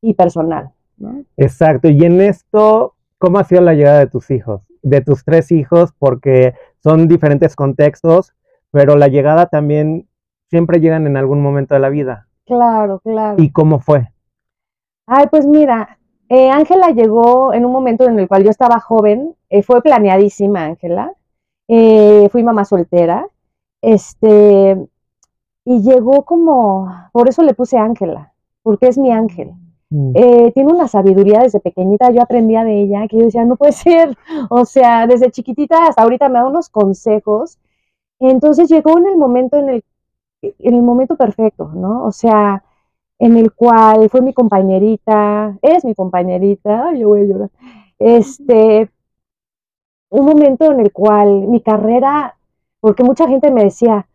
y personal. ¿no? Exacto. Y en esto, ¿cómo ha sido la llegada de tus hijos? De tus tres hijos, porque son diferentes contextos, pero la llegada también siempre llegan en algún momento de la vida. Claro, claro. ¿Y cómo fue? Ay, pues mira, eh, Ángela llegó en un momento en el cual yo estaba joven, eh, fue planeadísima Ángela, eh, fui mamá soltera, este, y llegó como, por eso le puse Ángela, porque es mi ángel. Mm. eh, tiene una sabiduría desde pequeñita, yo aprendía de ella, que yo decía, no puede *laughs* ser, o sea, desde chiquitita hasta ahorita me da unos consejos. Entonces llegó en el momento en el, en el momento perfecto, ¿no? O sea, en el cual fue mi compañerita, es mi compañerita, yo voy a llorar. Este, un momento en el cual mi carrera, porque mucha gente me decía,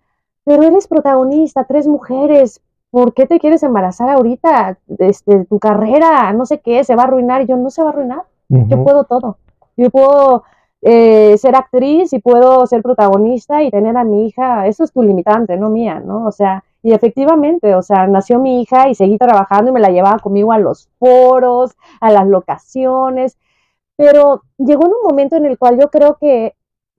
pero eres protagonista, tres mujeres, ¿por qué te quieres embarazar ahorita? Este, tu carrera, no sé qué, se va a arruinar. Y yo, no se va a arruinar, yo puedo todo. Yo puedo eh, ser actriz y puedo ser protagonista y tener a mi hija. Eso es tu limitante, no mía, ¿no? O sea, y efectivamente, o sea, nació mi hija y seguí trabajando y me la llevaba conmigo a los foros, a las locaciones. Pero llegó en un momento en el cual yo creo que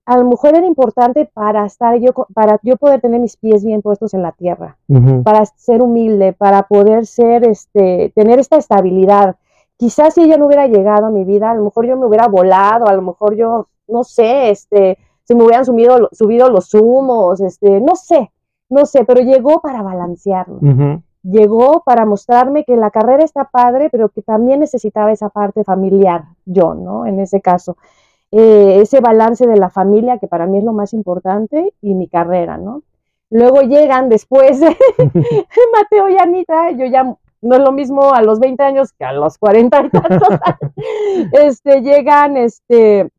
a lo mejor era importante para estar yo, para yo poder tener mis pies bien puestos en la tierra para ser humilde, para poder ser, este, tener esta estabilidad. Quizás si ella no hubiera llegado a mi vida, a lo mejor yo me hubiera volado, a lo mejor yo, no sé, este, se me hubieran subido, subido los humos, este, no sé, no sé, pero llegó para balancearme. Llegó para mostrarme que la carrera está padre, pero que también necesitaba esa parte familiar, yo, ¿no? En ese caso. Eh, ese balance de la familia, que para mí es lo más importante, y mi carrera, ¿no? Luego llegan después *laughs* Mateo y Anita, yo ya no es lo mismo a los 20 años que a los 40 y tantos. *laughs* este, llegan este,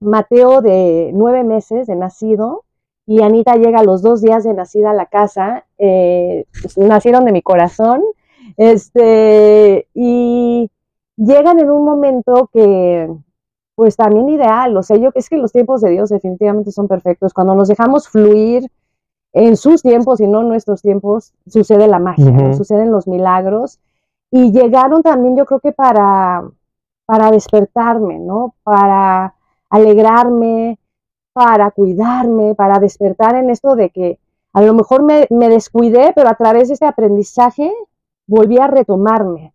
Mateo de nueve meses de nacido y Anita llega a los dos días de nacida a la casa, eh, nacieron de mi corazón, este, y llegan en un momento que, pues también ideal, o sea, yo es que los tiempos de Dios definitivamente son perfectos, cuando nos dejamos fluir en sus tiempos y no nuestros tiempos, sucede la magia, suceden los milagros, y llegaron también yo creo que para, para despertarme, ¿no? Para alegrarme, para cuidarme, para despertar en esto de que a lo mejor me, descuidé, pero a través de este aprendizaje volví a retomarme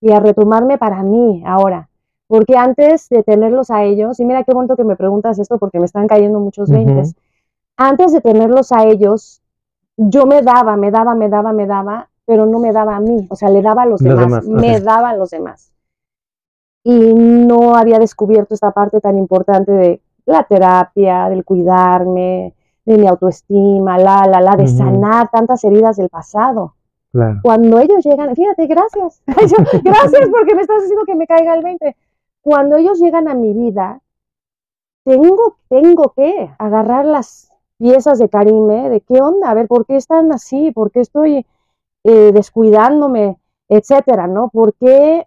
y a retomarme para mí ahora. Porque antes de tenerlos a ellos, y mira qué bonito que me preguntas esto porque me están cayendo muchos veintes, antes de tenerlos a ellos, yo me daba, me daba, me daba, me daba, pero no me daba a mí, o sea, le daba a los, demás, me daba a los demás. Y no había descubierto esta parte tan importante de la terapia, del cuidarme, de mi autoestima, la, la, la, de sanar tantas heridas del pasado. Cuando ellos llegan, fíjate, gracias, *laughs* gracias porque me estás haciendo que me caiga el 20. Cuando ellos llegan a mi vida, tengo, tengo que agarrar las piezas de Karime, de qué onda, a ver, ¿por qué están así? ¿Por qué estoy eh, descuidándome? Etcétera, ¿no? ¿Por qué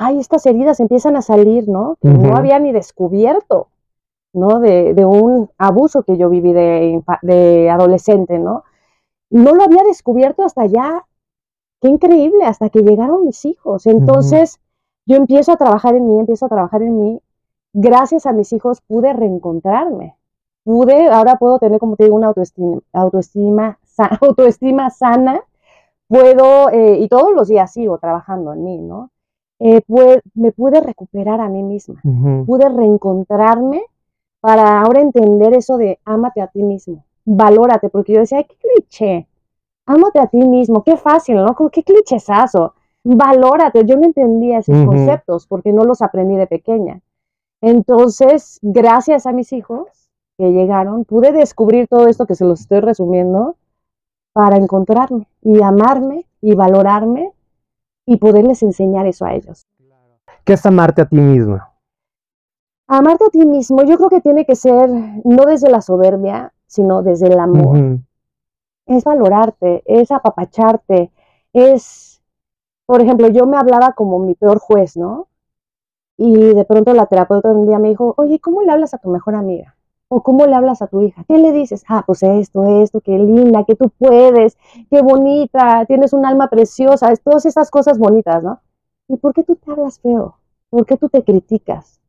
ay, estas heridas empiezan a salir, ¿no? Que no había ni descubierto, ¿no? De, un abuso que yo viví de, adolescente, ¿no? No lo había descubierto hasta ya, qué increíble, hasta que llegaron mis hijos. Entonces, yo empiezo a trabajar en mí, empiezo a trabajar en mí. Gracias a mis hijos pude reencontrarme. Pude, ahora puedo tener, como te digo, una autoestima, autoestima, *laughs* autoestima sana. Puedo, eh, y todos los días sigo trabajando en mí, ¿no? Eh, me pude recuperar a mí misma, pude reencontrarme para ahora entender eso de ámate a ti mismo, valórate, porque yo decía, Ay, qué cliché, ámate a ti mismo, qué fácil, ¿no? Qué clichesazo, valórate, yo no entendía esos conceptos porque no los aprendí de pequeña. Entonces, gracias a mis hijos que llegaron, pude descubrir todo esto que se los estoy resumiendo para encontrarme y amarme y valorarme y poderles enseñar eso a ellos. ¿Qué es amarte a ti misma? Amarte a ti mismo, yo creo que tiene que ser no desde la soberbia, sino desde el amor. Es valorarte, es apapacharte, es, por ejemplo, yo me hablaba como mi peor juez, ¿no? Y de pronto la terapeuta un día me dijo, oye, ¿cómo le hablas a tu mejor amiga? ¿O cómo le hablas a tu hija? ¿Qué le dices? Ah, pues esto, esto, qué linda, que tú puedes, qué bonita, tienes un alma preciosa, es todas esas cosas bonitas, ¿no? ¿Y por qué tú te hablas feo? ¿Por qué tú te criticas?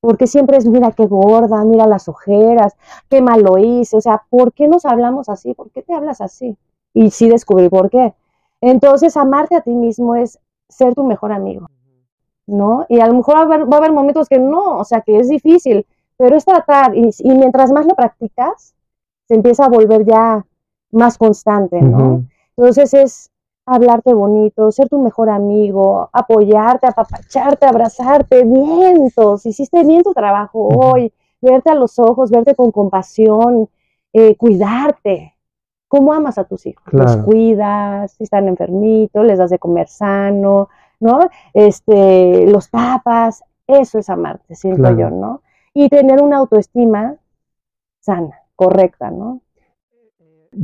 ¿Por qué siempre es, mira qué gorda, mira las ojeras, qué mal lo hice? O sea, ¿por qué nos hablamos así? ¿Por qué te hablas así? Y sí descubrí por qué. Entonces, amarte a ti mismo es ser tu mejor amigo, ¿no? Y a lo mejor va a haber, va a haber momentos que no, o sea, que es difícil, pero es tratar, y, mientras más lo practicas, se empieza a volver ya más constante, ¿no? Entonces es hablarte bonito, ser tu mejor amigo, apoyarte, apapacharte, abrazarte, vientos, hiciste bien tu trabajo hoy, verte a los ojos, verte con compasión, eh, cuidarte. ¿Cómo amas a tus hijos? Los cuidas, si están enfermitos, les das de comer sano, ¿no? Este, los tapas, eso es amarte, siento yo, ¿no? y tener una autoestima sana, correcta, ¿no?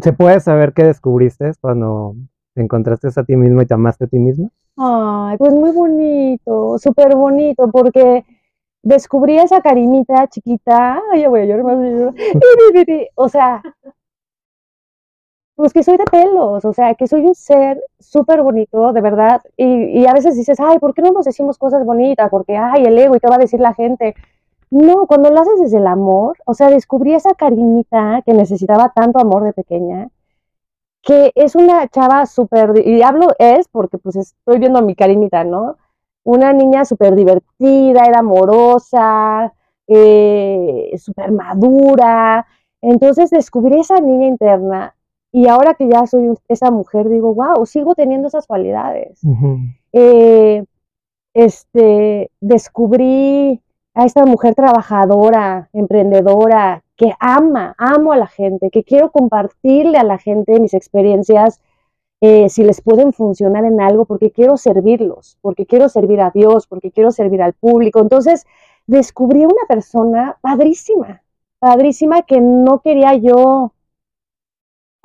¿Se puede saber qué descubriste cuando te encontraste a ti mismo y te amaste a ti mismo? Ay, pues muy bonito, súper bonito, porque descubrí esa carimita chiquita, ay, ya voy a llorar más, *laughs* o sea, pues que soy de pelos, o sea, que soy un ser súper bonito, de verdad, y, y, a veces dices, ay, ¿por qué no nos decimos cosas bonitas? Porque, ay, el ego, ¿y qué va a decir la gente? No, cuando lo haces desde el amor, o sea, descubrí esa cariñita que necesitaba tanto amor de pequeña, que es una chava súper, y hablo es porque pues estoy viendo a mi cariñita, ¿no? Una niña súper divertida, era amorosa, eh, súper madura. Entonces descubrí esa niña interna y ahora que ya soy esa mujer, digo, wow, sigo teniendo esas cualidades. Eh, este, descubrí a esta mujer trabajadora, emprendedora, que ama, amo a la gente, que quiero compartirle a la gente mis experiencias, eh, si les pueden funcionar en algo, porque quiero servirlos, porque quiero servir a Dios, porque quiero servir al público. Entonces, descubrí una persona padrísima, padrísima que no quería yo,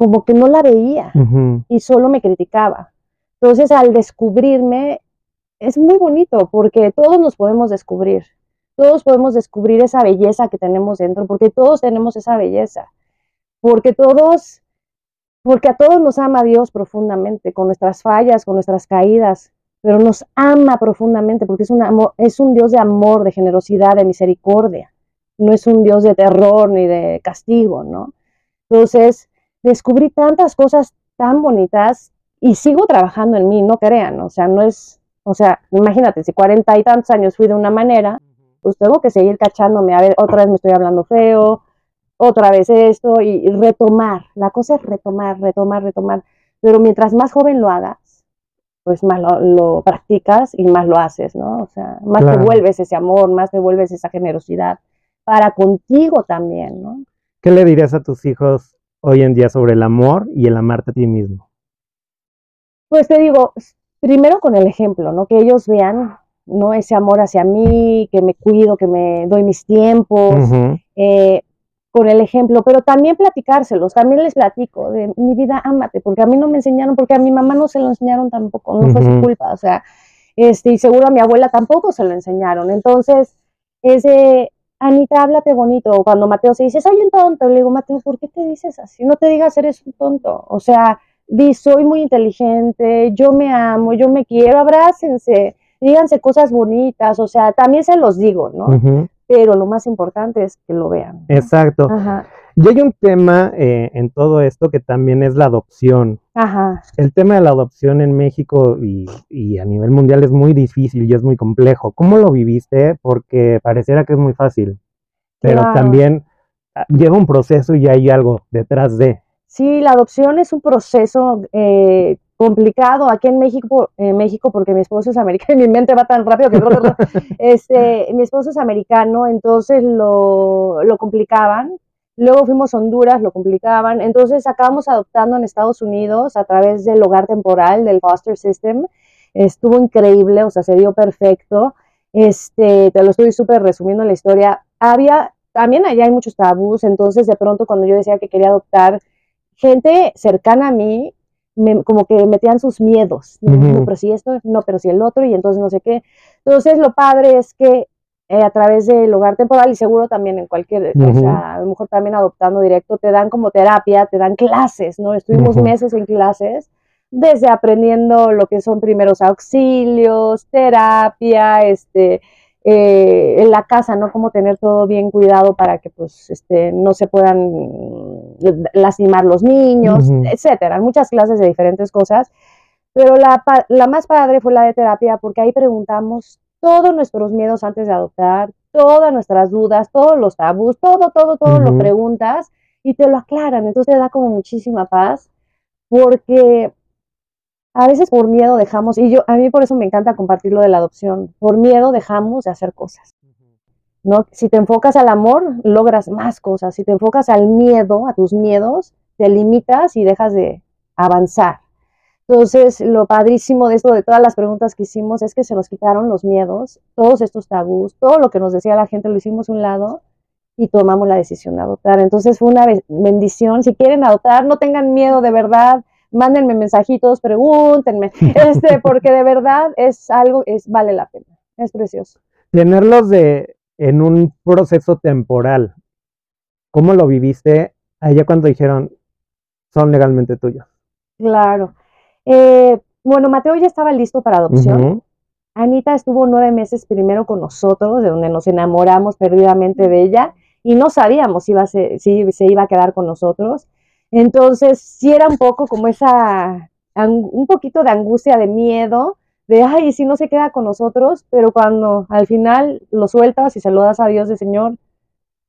como que no la veía y solo me criticaba. Entonces, al descubrirme, es muy bonito porque todos nos podemos descubrir. Todos podemos descubrir esa belleza que tenemos dentro, porque todos tenemos esa belleza. Porque todos, porque a todos nos ama Dios profundamente, con nuestras fallas, con nuestras caídas, pero nos ama profundamente porque es un, amor, es un Dios de amor, de generosidad, de misericordia. No es un Dios de terror ni de castigo, ¿no? Entonces, descubrí tantas cosas tan bonitas y sigo trabajando en mí, no crean, o sea, no es, o sea, imagínate, si cuarenta y tantos años fui de una manera, pues tengo que seguir cachándome, a ver, otra vez me estoy hablando feo, otra vez esto, y, y retomar, la cosa es retomar, retomar, retomar, pero mientras más joven lo hagas, pues más lo, lo practicas y más lo haces, ¿no? O sea, más Claro. te vuelves ese amor, más te vuelves esa generosidad para contigo también, ¿no? ¿Qué le dirías a tus hijos hoy en día sobre el amor y el amarte a ti mismo? Pues te digo, primero con el ejemplo, ¿no? Que ellos vean, ¿no? Ese amor hacia mí, que me cuido, que me doy mis tiempos, eh, con el ejemplo, pero también platicárselos, también les platico de mi vida, ámate, porque a mí no me enseñaron, porque a mi mamá no se lo enseñaron tampoco, no fue su culpa, o sea, este, y seguro a mi abuela tampoco se lo enseñaron. Entonces, ese, Anita, háblate bonito. Cuando Mateo se dice, soy un tonto, le digo, Mateo, ¿por qué te dices así? No te digas, eres un tonto. O sea, di, soy muy inteligente, yo me amo, yo me quiero, abrácense, díganse cosas bonitas, o sea, también se los digo, ¿no? Pero lo más importante es que lo vean. Exacto. Ajá, Y hay un tema eh, en todo esto que también es la adopción. ajá, El tema de la adopción en México y, y a nivel mundial es muy difícil y es muy complejo. ¿Cómo lo viviste? Porque pareciera que es muy fácil, pero Claro. también ah, lleva un proceso y hay algo detrás de. Sí, la adopción es un proceso eh, complicado aquí en México, en México, porque mi esposo es americano *laughs* mi mente va tan rápido que este, mi esposo es americano, entonces lo, lo complicaban. Luego fuimos a Honduras, lo complicaban. Entonces acabamos adoptando en Estados Unidos a través del hogar temporal, del foster system. Estuvo increíble, o sea, se dio perfecto. Este, te lo estoy súper resumiendo la historia. Había, también allá hay muchos tabús, entonces de pronto cuando yo decía que quería adoptar, gente cercana a mí, me- como que metían sus miedos. No, pero si esto, no, pero si el otro, y entonces no sé qué. Entonces lo padre es que eh, a través del hogar temporal y seguro también en cualquier, o sea, a lo mejor también adoptando directo, te dan como terapia, te dan clases, ¿no? Estuvimos meses en clases, desde aprendiendo lo que son primeros auxilios, terapia, este, eh, en la casa, ¿no? Cómo tener todo bien cuidado para que, pues, este, no se puedan lastimar los niños, Ujú. etcétera. Muchas clases de diferentes cosas. Pero la, la más padre fue la de terapia porque ahí preguntamos todos nuestros miedos antes de adoptar, todas nuestras dudas, todos los tabús, todo, todo, todo lo Ujú. preguntas y te lo aclaran. Entonces te da como muchísima paz porque a veces por miedo dejamos, y yo a mí por eso me encanta compartir lo de la adopción, por miedo dejamos de hacer cosas. ¿no? Si te enfocas al amor, logras más cosas. Si te enfocas al miedo, a tus miedos, te limitas y dejas de avanzar. Entonces, lo padrísimo de esto, de todas las preguntas que hicimos, es que se nos quitaron los miedos, todos estos tabús, todo lo que nos decía la gente lo hicimos a un lado y tomamos la decisión de adoptar. Entonces, fue una be- bendición. Si quieren adoptar, no tengan miedo de verdad. Mándenme mensajitos, pregúntenme, este, *laughs* porque de verdad es algo, es, vale la pena, es precioso. Tenerlos de, en un proceso temporal, ¿cómo lo viviste allá cuando dijeron son legalmente tuyos? Claro. Eh, bueno, Mateo ya estaba listo para adopción. Anita estuvo nueve meses primero con nosotros, de donde nos enamoramos perdidamente de ella y no sabíamos si, iba a ser- si se iba a quedar con nosotros. Entonces, sí era un poco como esa, un poquito de angustia, de miedo, de, ay, ¿y si no se queda con nosotros, pero cuando al final lo sueltas y se lo das a Dios de Señor,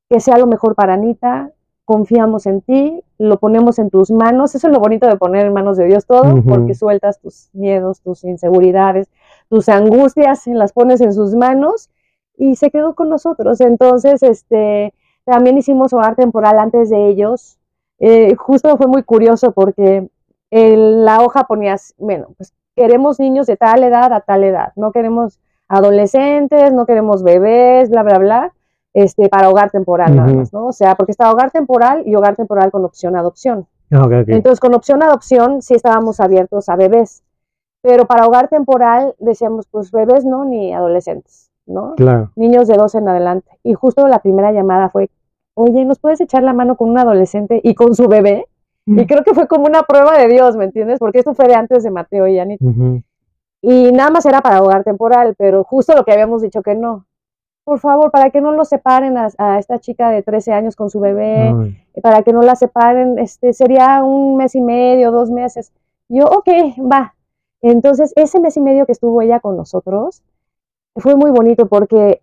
que sea lo mejor para Anita, confiamos en ti, lo ponemos en tus manos, eso es lo bonito de poner en manos de Dios todo, porque sueltas tus miedos, tus inseguridades, tus angustias, las pones en sus manos y se quedó con nosotros. Entonces, este, también hicimos hogar temporal antes de ellos. Eh, justo fue muy curioso porque en la hoja ponías, bueno, pues queremos niños de tal edad a tal edad, no queremos adolescentes, no queremos bebés, bla, bla, bla. este, para hogar temporal nada más, ¿no? O sea, porque está hogar temporal y hogar temporal con opción adopción. Entonces, con opción adopción sí estábamos abiertos a bebés, pero para hogar temporal decíamos, pues bebés no, ni adolescentes, ¿no? Claro. Niños de 12 en adelante. Y justo la primera llamada fue, oye, ¿nos puedes echar la mano con un adolescente y con su bebé? Y creo que fue como una prueba de Dios, ¿me entiendes? Porque esto fue de antes de Mateo y Anita. Y nada más era para hogar temporal, pero justo lo que habíamos dicho que no. Por favor, para que no lo separen a, a esta chica de 13 años con su bebé, para que no la separen, este, sería un mes y medio, dos meses. Yo, ok, va. Entonces, ese mes y medio que estuvo ella con nosotros fue muy bonito porque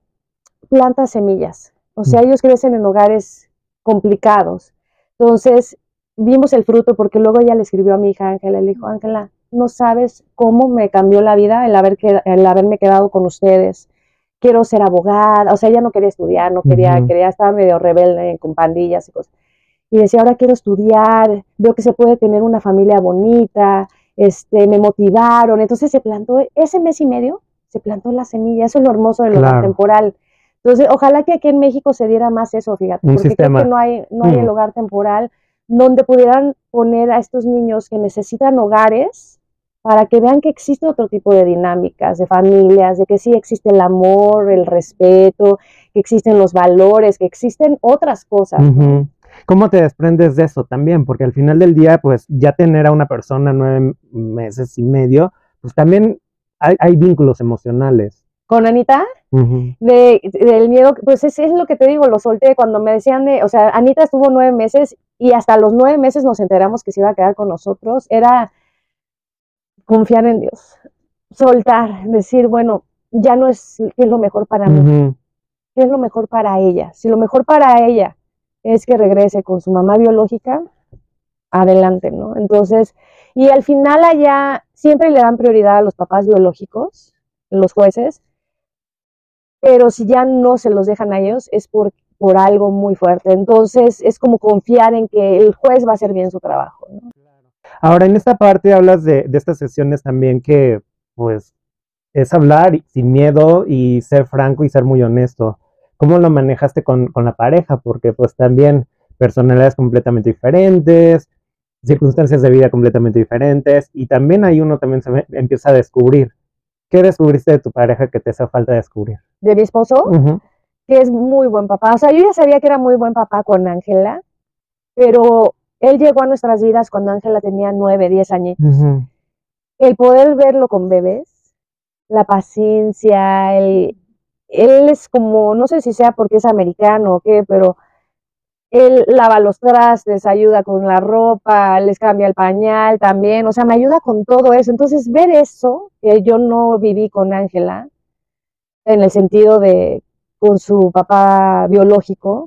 planta semillas. O sea, Mm. ellos crecen en hogares complicados. Entonces, vimos el fruto porque luego ella le escribió a mi hija Ángela, le dijo, Ángela, no sabes cómo me cambió la vida el, haber el haberme quedado con ustedes. Quiero ser abogada, o sea, ella no quería estudiar, no quería, quería estar medio rebelde con pandillas y cosas. Y decía, ahora quiero estudiar, veo que se puede tener una familia bonita, este, me motivaron. Entonces se plantó, ese mes y medio, se plantó la semilla. Eso es lo hermoso hogar Claro. temporal. Entonces, ojalá que aquí en México se diera más eso, fíjate, Un porque sistema. creo que no hay, no hay Mm. el hogar temporal donde pudieran poner a estos niños que necesitan hogares para que vean que existe otro tipo de dinámicas, de familias, de que sí existe el amor, el respeto, que existen los valores, que existen otras cosas. ¿Cómo te desprendes de eso también? Porque al final del día, pues ya tener a una persona nueve meses y medio, pues también hay, hay vínculos emocionales. Con Anita, De, del miedo, pues es, es lo que te digo, lo solté cuando me decían de, o sea, Anita estuvo nueve meses y hasta los nueve meses nos enteramos que se iba a quedar con nosotros, era confiar en Dios, soltar, decir, bueno, ya no es es lo mejor para mí, qué es lo mejor para ella. Si lo mejor para ella es que regrese con su mamá biológica, adelante, ¿no? Entonces, y al final allá siempre le dan prioridad a los papás biológicos, los jueces, pero si ya no se los dejan a ellos es por, por algo muy fuerte. Entonces, es como confiar en que el juez va a hacer bien su trabajo, ¿no? Ahora, en esta parte hablas de, de estas sesiones también que, pues, es hablar sin miedo y ser franco y ser muy honesto. ¿Cómo lo manejaste con, con la pareja? Porque, pues, también personalidades completamente diferentes, circunstancias de vida completamente diferentes, y también ahí uno también se empieza a descubrir. ¿Qué descubriste de tu pareja que te hace falta descubrir? De mi esposo, que es muy buen papá. O sea, yo ya sabía que era muy buen papá con Ángela, pero él llegó a nuestras vidas cuando Ángela tenía nueve, diez años. El poder verlo con bebés, la paciencia, el, él es como, no sé si sea porque es americano o qué, pero él lava los trastes, ayuda con la ropa, les cambia el pañal también, o sea, me ayuda con todo eso. Entonces, ver eso, que yo no viví con Ángela, en el sentido de con su papá biológico,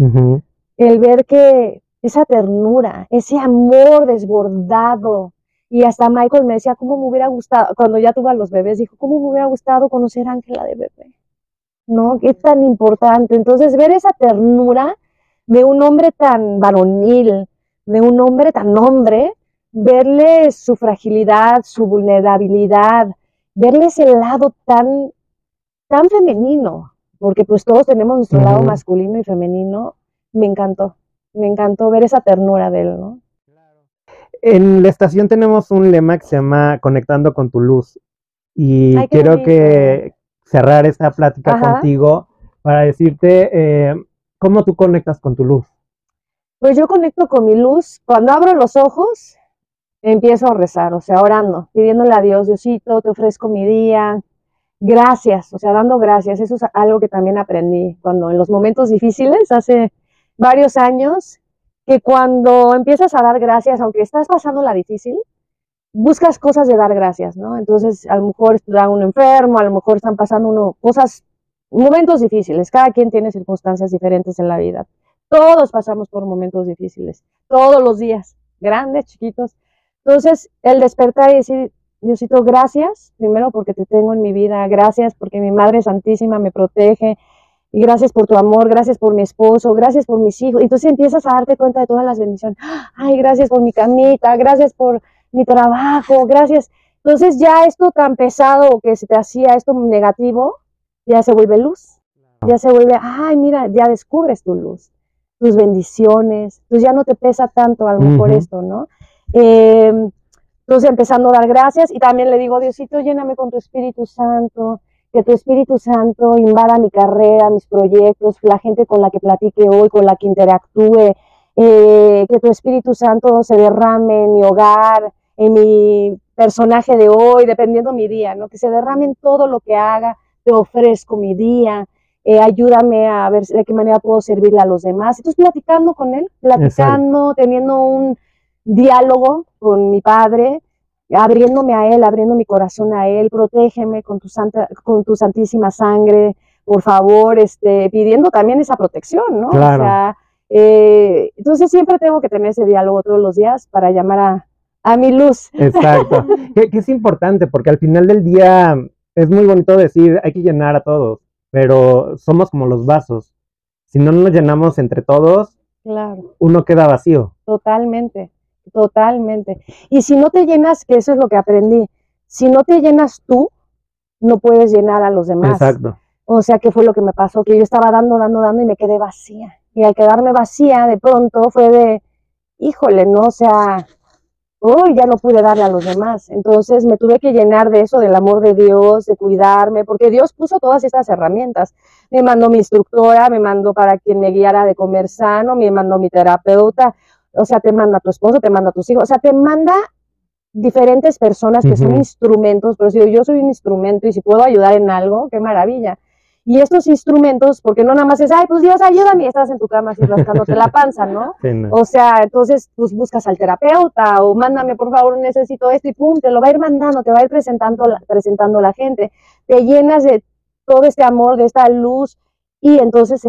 el ver que esa ternura, ese amor desbordado, y hasta Michael me decía, ¿cómo me hubiera gustado, cuando ya tuve a los bebés, dijo, ¿cómo me hubiera gustado conocer a Ángela de bebé? ¿No? Qué tan importante. Entonces, ver esa ternura de un hombre tan varonil, de un hombre tan hombre, verle su fragilidad, su vulnerabilidad, verle ese lado tan, tan femenino, porque pues todos tenemos nuestro lado masculino y femenino, me encantó, me encantó ver esa ternura de él, ¿no? En la estación tenemos un lema que se llama Conectando con tu luz. Y Ay, quiero bonito. que cerrar esta plática Ajá. contigo para decirte eh, cómo tú conectas con tu luz. Pues yo conecto con mi luz, cuando abro los ojos, empiezo a rezar, o sea, orando, pidiéndole a Dios, Diosito, te ofrezco mi día, gracias, o sea, dando gracias, eso es algo que también aprendí cuando en los momentos difíciles, hace varios años, que cuando empiezas a dar gracias, aunque estás pasando la difícil, buscas cosas de dar gracias, ¿no? Entonces, a lo mejor está uno enfermo, a lo mejor están pasando uno cosas, momentos difíciles, cada quien tiene circunstancias diferentes en la vida. Todos pasamos por momentos difíciles, todos los días, grandes, chiquitos. Entonces, el despertar y decir, Diosito, gracias, primero porque te tengo en mi vida, gracias porque mi Madre Santísima me protege, y gracias por tu amor, gracias por mi esposo, gracias por mis hijos. Entonces empiezas a darte cuenta de todas las bendiciones. Ay, gracias por mi camita, gracias por mi trabajo, gracias. Entonces ya esto tan pesado que se te hacía, esto negativo, ya se vuelve luz. Ya se vuelve, ay, mira, ya descubres tu luz, tus bendiciones, pues ya no te pesa tanto a lo mejor esto, ¿no? Eh, entonces empezando a dar gracias y también le digo, Diosito, lléname con tu Espíritu Santo, que tu Espíritu Santo invada mi carrera, mis proyectos, la gente con la que platique hoy, con la que interactúe, eh, que tu Espíritu Santo se derrame en mi hogar, en mi personaje de hoy, dependiendo mi día, ¿no? Que se derrame en todo lo que haga, te ofrezco mi día, eh, ayúdame a ver de qué manera puedo servirle a los demás. Entonces platicando con él, platicando, teniendo un diálogo con mi padre, abriéndome a él, abriendo mi corazón a él, protégeme con tu santa, con tu santísima sangre, por favor, este, pidiendo también esa protección, ¿no? Claro. O sea, eh, entonces siempre tengo que tener ese diálogo todos los días para llamar a, a mi luz. Exacto. *laughs* que, que es importante porque al final del día es muy bonito decir hay que llenar a todos, pero somos como los vasos. Si no nos llenamos entre todos, Claro. uno queda vacío. Totalmente, totalmente. Y si no te llenas, que eso es lo que aprendí, si no te llenas tú, no puedes llenar a los demás. Exacto. O sea, ¿qué fue lo que me pasó? Que yo estaba dando, dando, dando y me quedé vacía. Y al quedarme vacía, de pronto fue de, híjole, ¿no? O sea, uy, ya no pude darle a los demás. Entonces me tuve que llenar de eso, del amor de Dios, de cuidarme, porque Dios puso todas estas herramientas. Me mandó mi instructora, me mandó para quien me guiara de comer sano, me mandó mi terapeuta, o sea, te manda a tu esposo, te manda a tus hijos, o sea, te manda diferentes personas que son instrumentos, pero si yo soy un instrumento y si puedo ayudar en algo, qué maravilla. Y estos instrumentos, porque no nada más es, ay, pues Dios, ayúdame, y estás en tu cama así rascándote la panza, ¿no? Sí, no. O sea, entonces pues buscas al terapeuta o mándame por favor, necesito esto y pum, te lo va a ir mandando, te va a ir presentando la, presentando la gente. Te llenas de todo este amor, de esta luz y entonces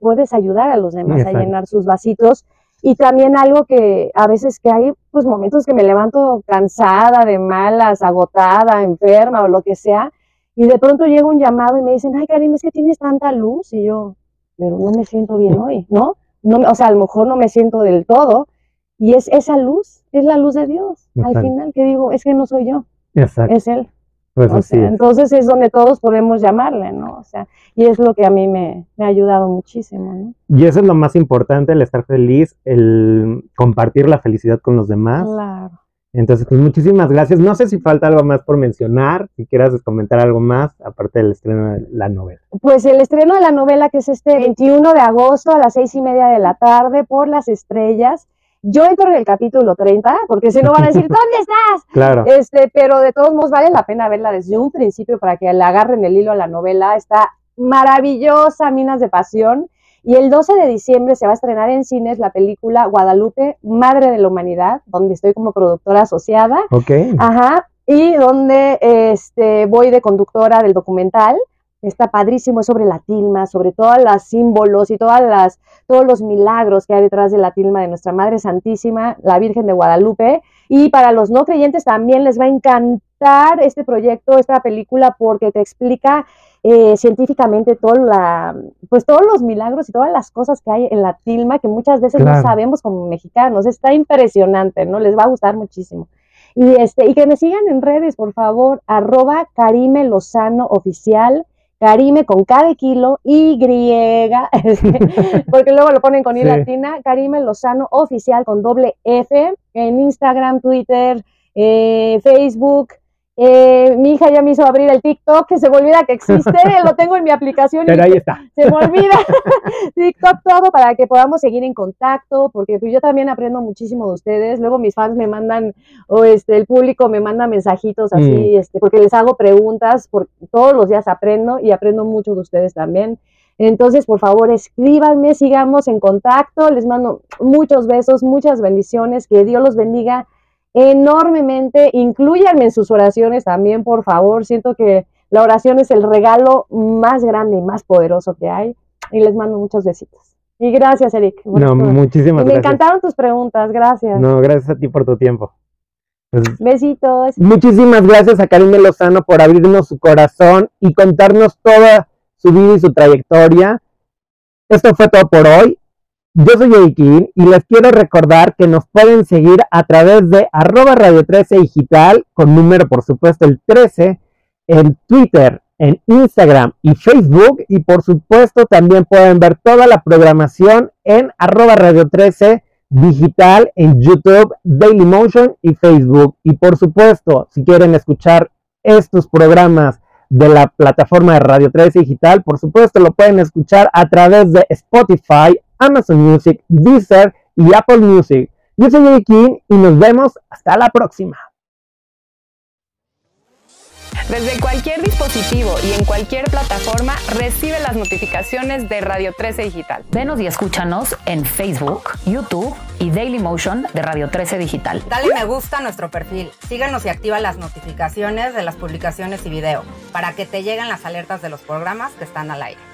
puedes ayudar a los demás Exacto. a llenar sus vasitos. Y también algo que a veces que hay pues momentos que me levanto cansada, de malas, agotada, enferma o lo que sea, y de pronto llega un llamado y me dicen, ay Karim, es que tienes tanta luz y yo, pero no me siento bien hoy, ¿no? no, me- o sea, a lo mejor no me siento del todo, y es esa luz, es la luz de Dios. Al final, que digo, es que no soy yo, Exacto. es Él. Pues O así sea, es. entonces es donde todos podemos llamarle, ¿no? O sea, y es lo que a mí me, me ha ayudado muchísimo, ¿no? Y eso es lo más importante, el estar feliz, el compartir la felicidad con los demás. Claro. Entonces, pues muchísimas gracias. No sé si falta algo más por mencionar, si quieras comentar algo más, aparte del estreno de la novela. Pues el estreno de la novela, que es este 21 de agosto a las seis y media de la tarde por las estrellas. Yo entro en el capítulo 30, porque si no van a decir, *laughs* ¿dónde estás? Claro. Este, pero de todos modos vale la pena verla desde un principio para que le agarren el hilo a la novela. Está maravillosa, Minas de Pasión. Y el 12 de diciembre se va a estrenar en cines la película Guadalupe, Madre de la Humanidad, donde estoy como productora asociada. Ok. Ajá. Y donde este, voy de conductora del documental. Está padrísimo, es sobre la tilma, sobre todos los símbolos y todas las, todos los milagros que hay detrás de la tilma de nuestra Madre Santísima, la Virgen de Guadalupe. Y para los no creyentes también les va a encantar este proyecto, esta película, porque te explica eh, científicamente todo la, pues todos los milagros y todas las cosas que hay en la tilma que muchas veces Claro. no sabemos como mexicanos. Está impresionante, ¿no? Les va a gustar muchísimo. Y, este, y que me sigan en redes, por favor, arroba Karime Lozano Oficial, Karime con K de kilo, Y, *laughs* *laughs* porque luego lo ponen con I Sí. latina, Karime Lozano Oficial con doble F, en Instagram, Twitter, eh, Facebook. Eh, mi hija ya me hizo abrir el TikTok, que se me olvida que existe, *laughs* lo tengo en mi aplicación y Pero ahí está. se me olvida *laughs* TikTok todo para que podamos seguir en contacto, porque pues, yo también aprendo muchísimo de ustedes. Luego mis fans me mandan, o este, el público me manda mensajitos así, Mm. este, porque les hago preguntas, por, todos los días aprendo y aprendo mucho de ustedes también. Entonces, por favor, escríbanme, sigamos en contacto. Les mando muchos besos, muchas bendiciones, que Dios los bendiga enormemente. Incluyanme en sus oraciones también, por favor. Siento que la oración es el regalo más grande y más poderoso que hay. Y les mando muchos besitos. Y gracias, Eric. No, muchísimas y me gracias. encantaron tus preguntas. Gracias. No, gracias a ti por tu tiempo. Pues, Besitos. muchísimas gracias a Karime Lozano por abrirnos su corazón y contarnos toda su vida y su trayectoria. Esto fue todo por hoy. Yo soy Eikin y les quiero recordar que nos pueden seguir a través de arroba radio 13 digital, con número por supuesto el 13, en Twitter, en Instagram y Facebook y por supuesto también pueden ver toda la programación en arroba radio 13 digital en YouTube, Dailymotion y Facebook. Y por supuesto, si quieren escuchar estos programas de la plataforma de Radio 13 Digital, por supuesto lo pueden escuchar a través de Spotify, Amazon Music, Deezer y Apple Music. Yo soy Jay King y nos vemos hasta la próxima. Desde cualquier dispositivo y en cualquier plataforma recibe las notificaciones de Radio 13 Digital. Venos y escúchanos en Facebook, YouTube y Dailymotion de Radio 13 Digital. Dale me gusta a nuestro perfil. Síguenos y activa las notificaciones de las publicaciones y video para que te lleguen las alertas de los programas que están al aire.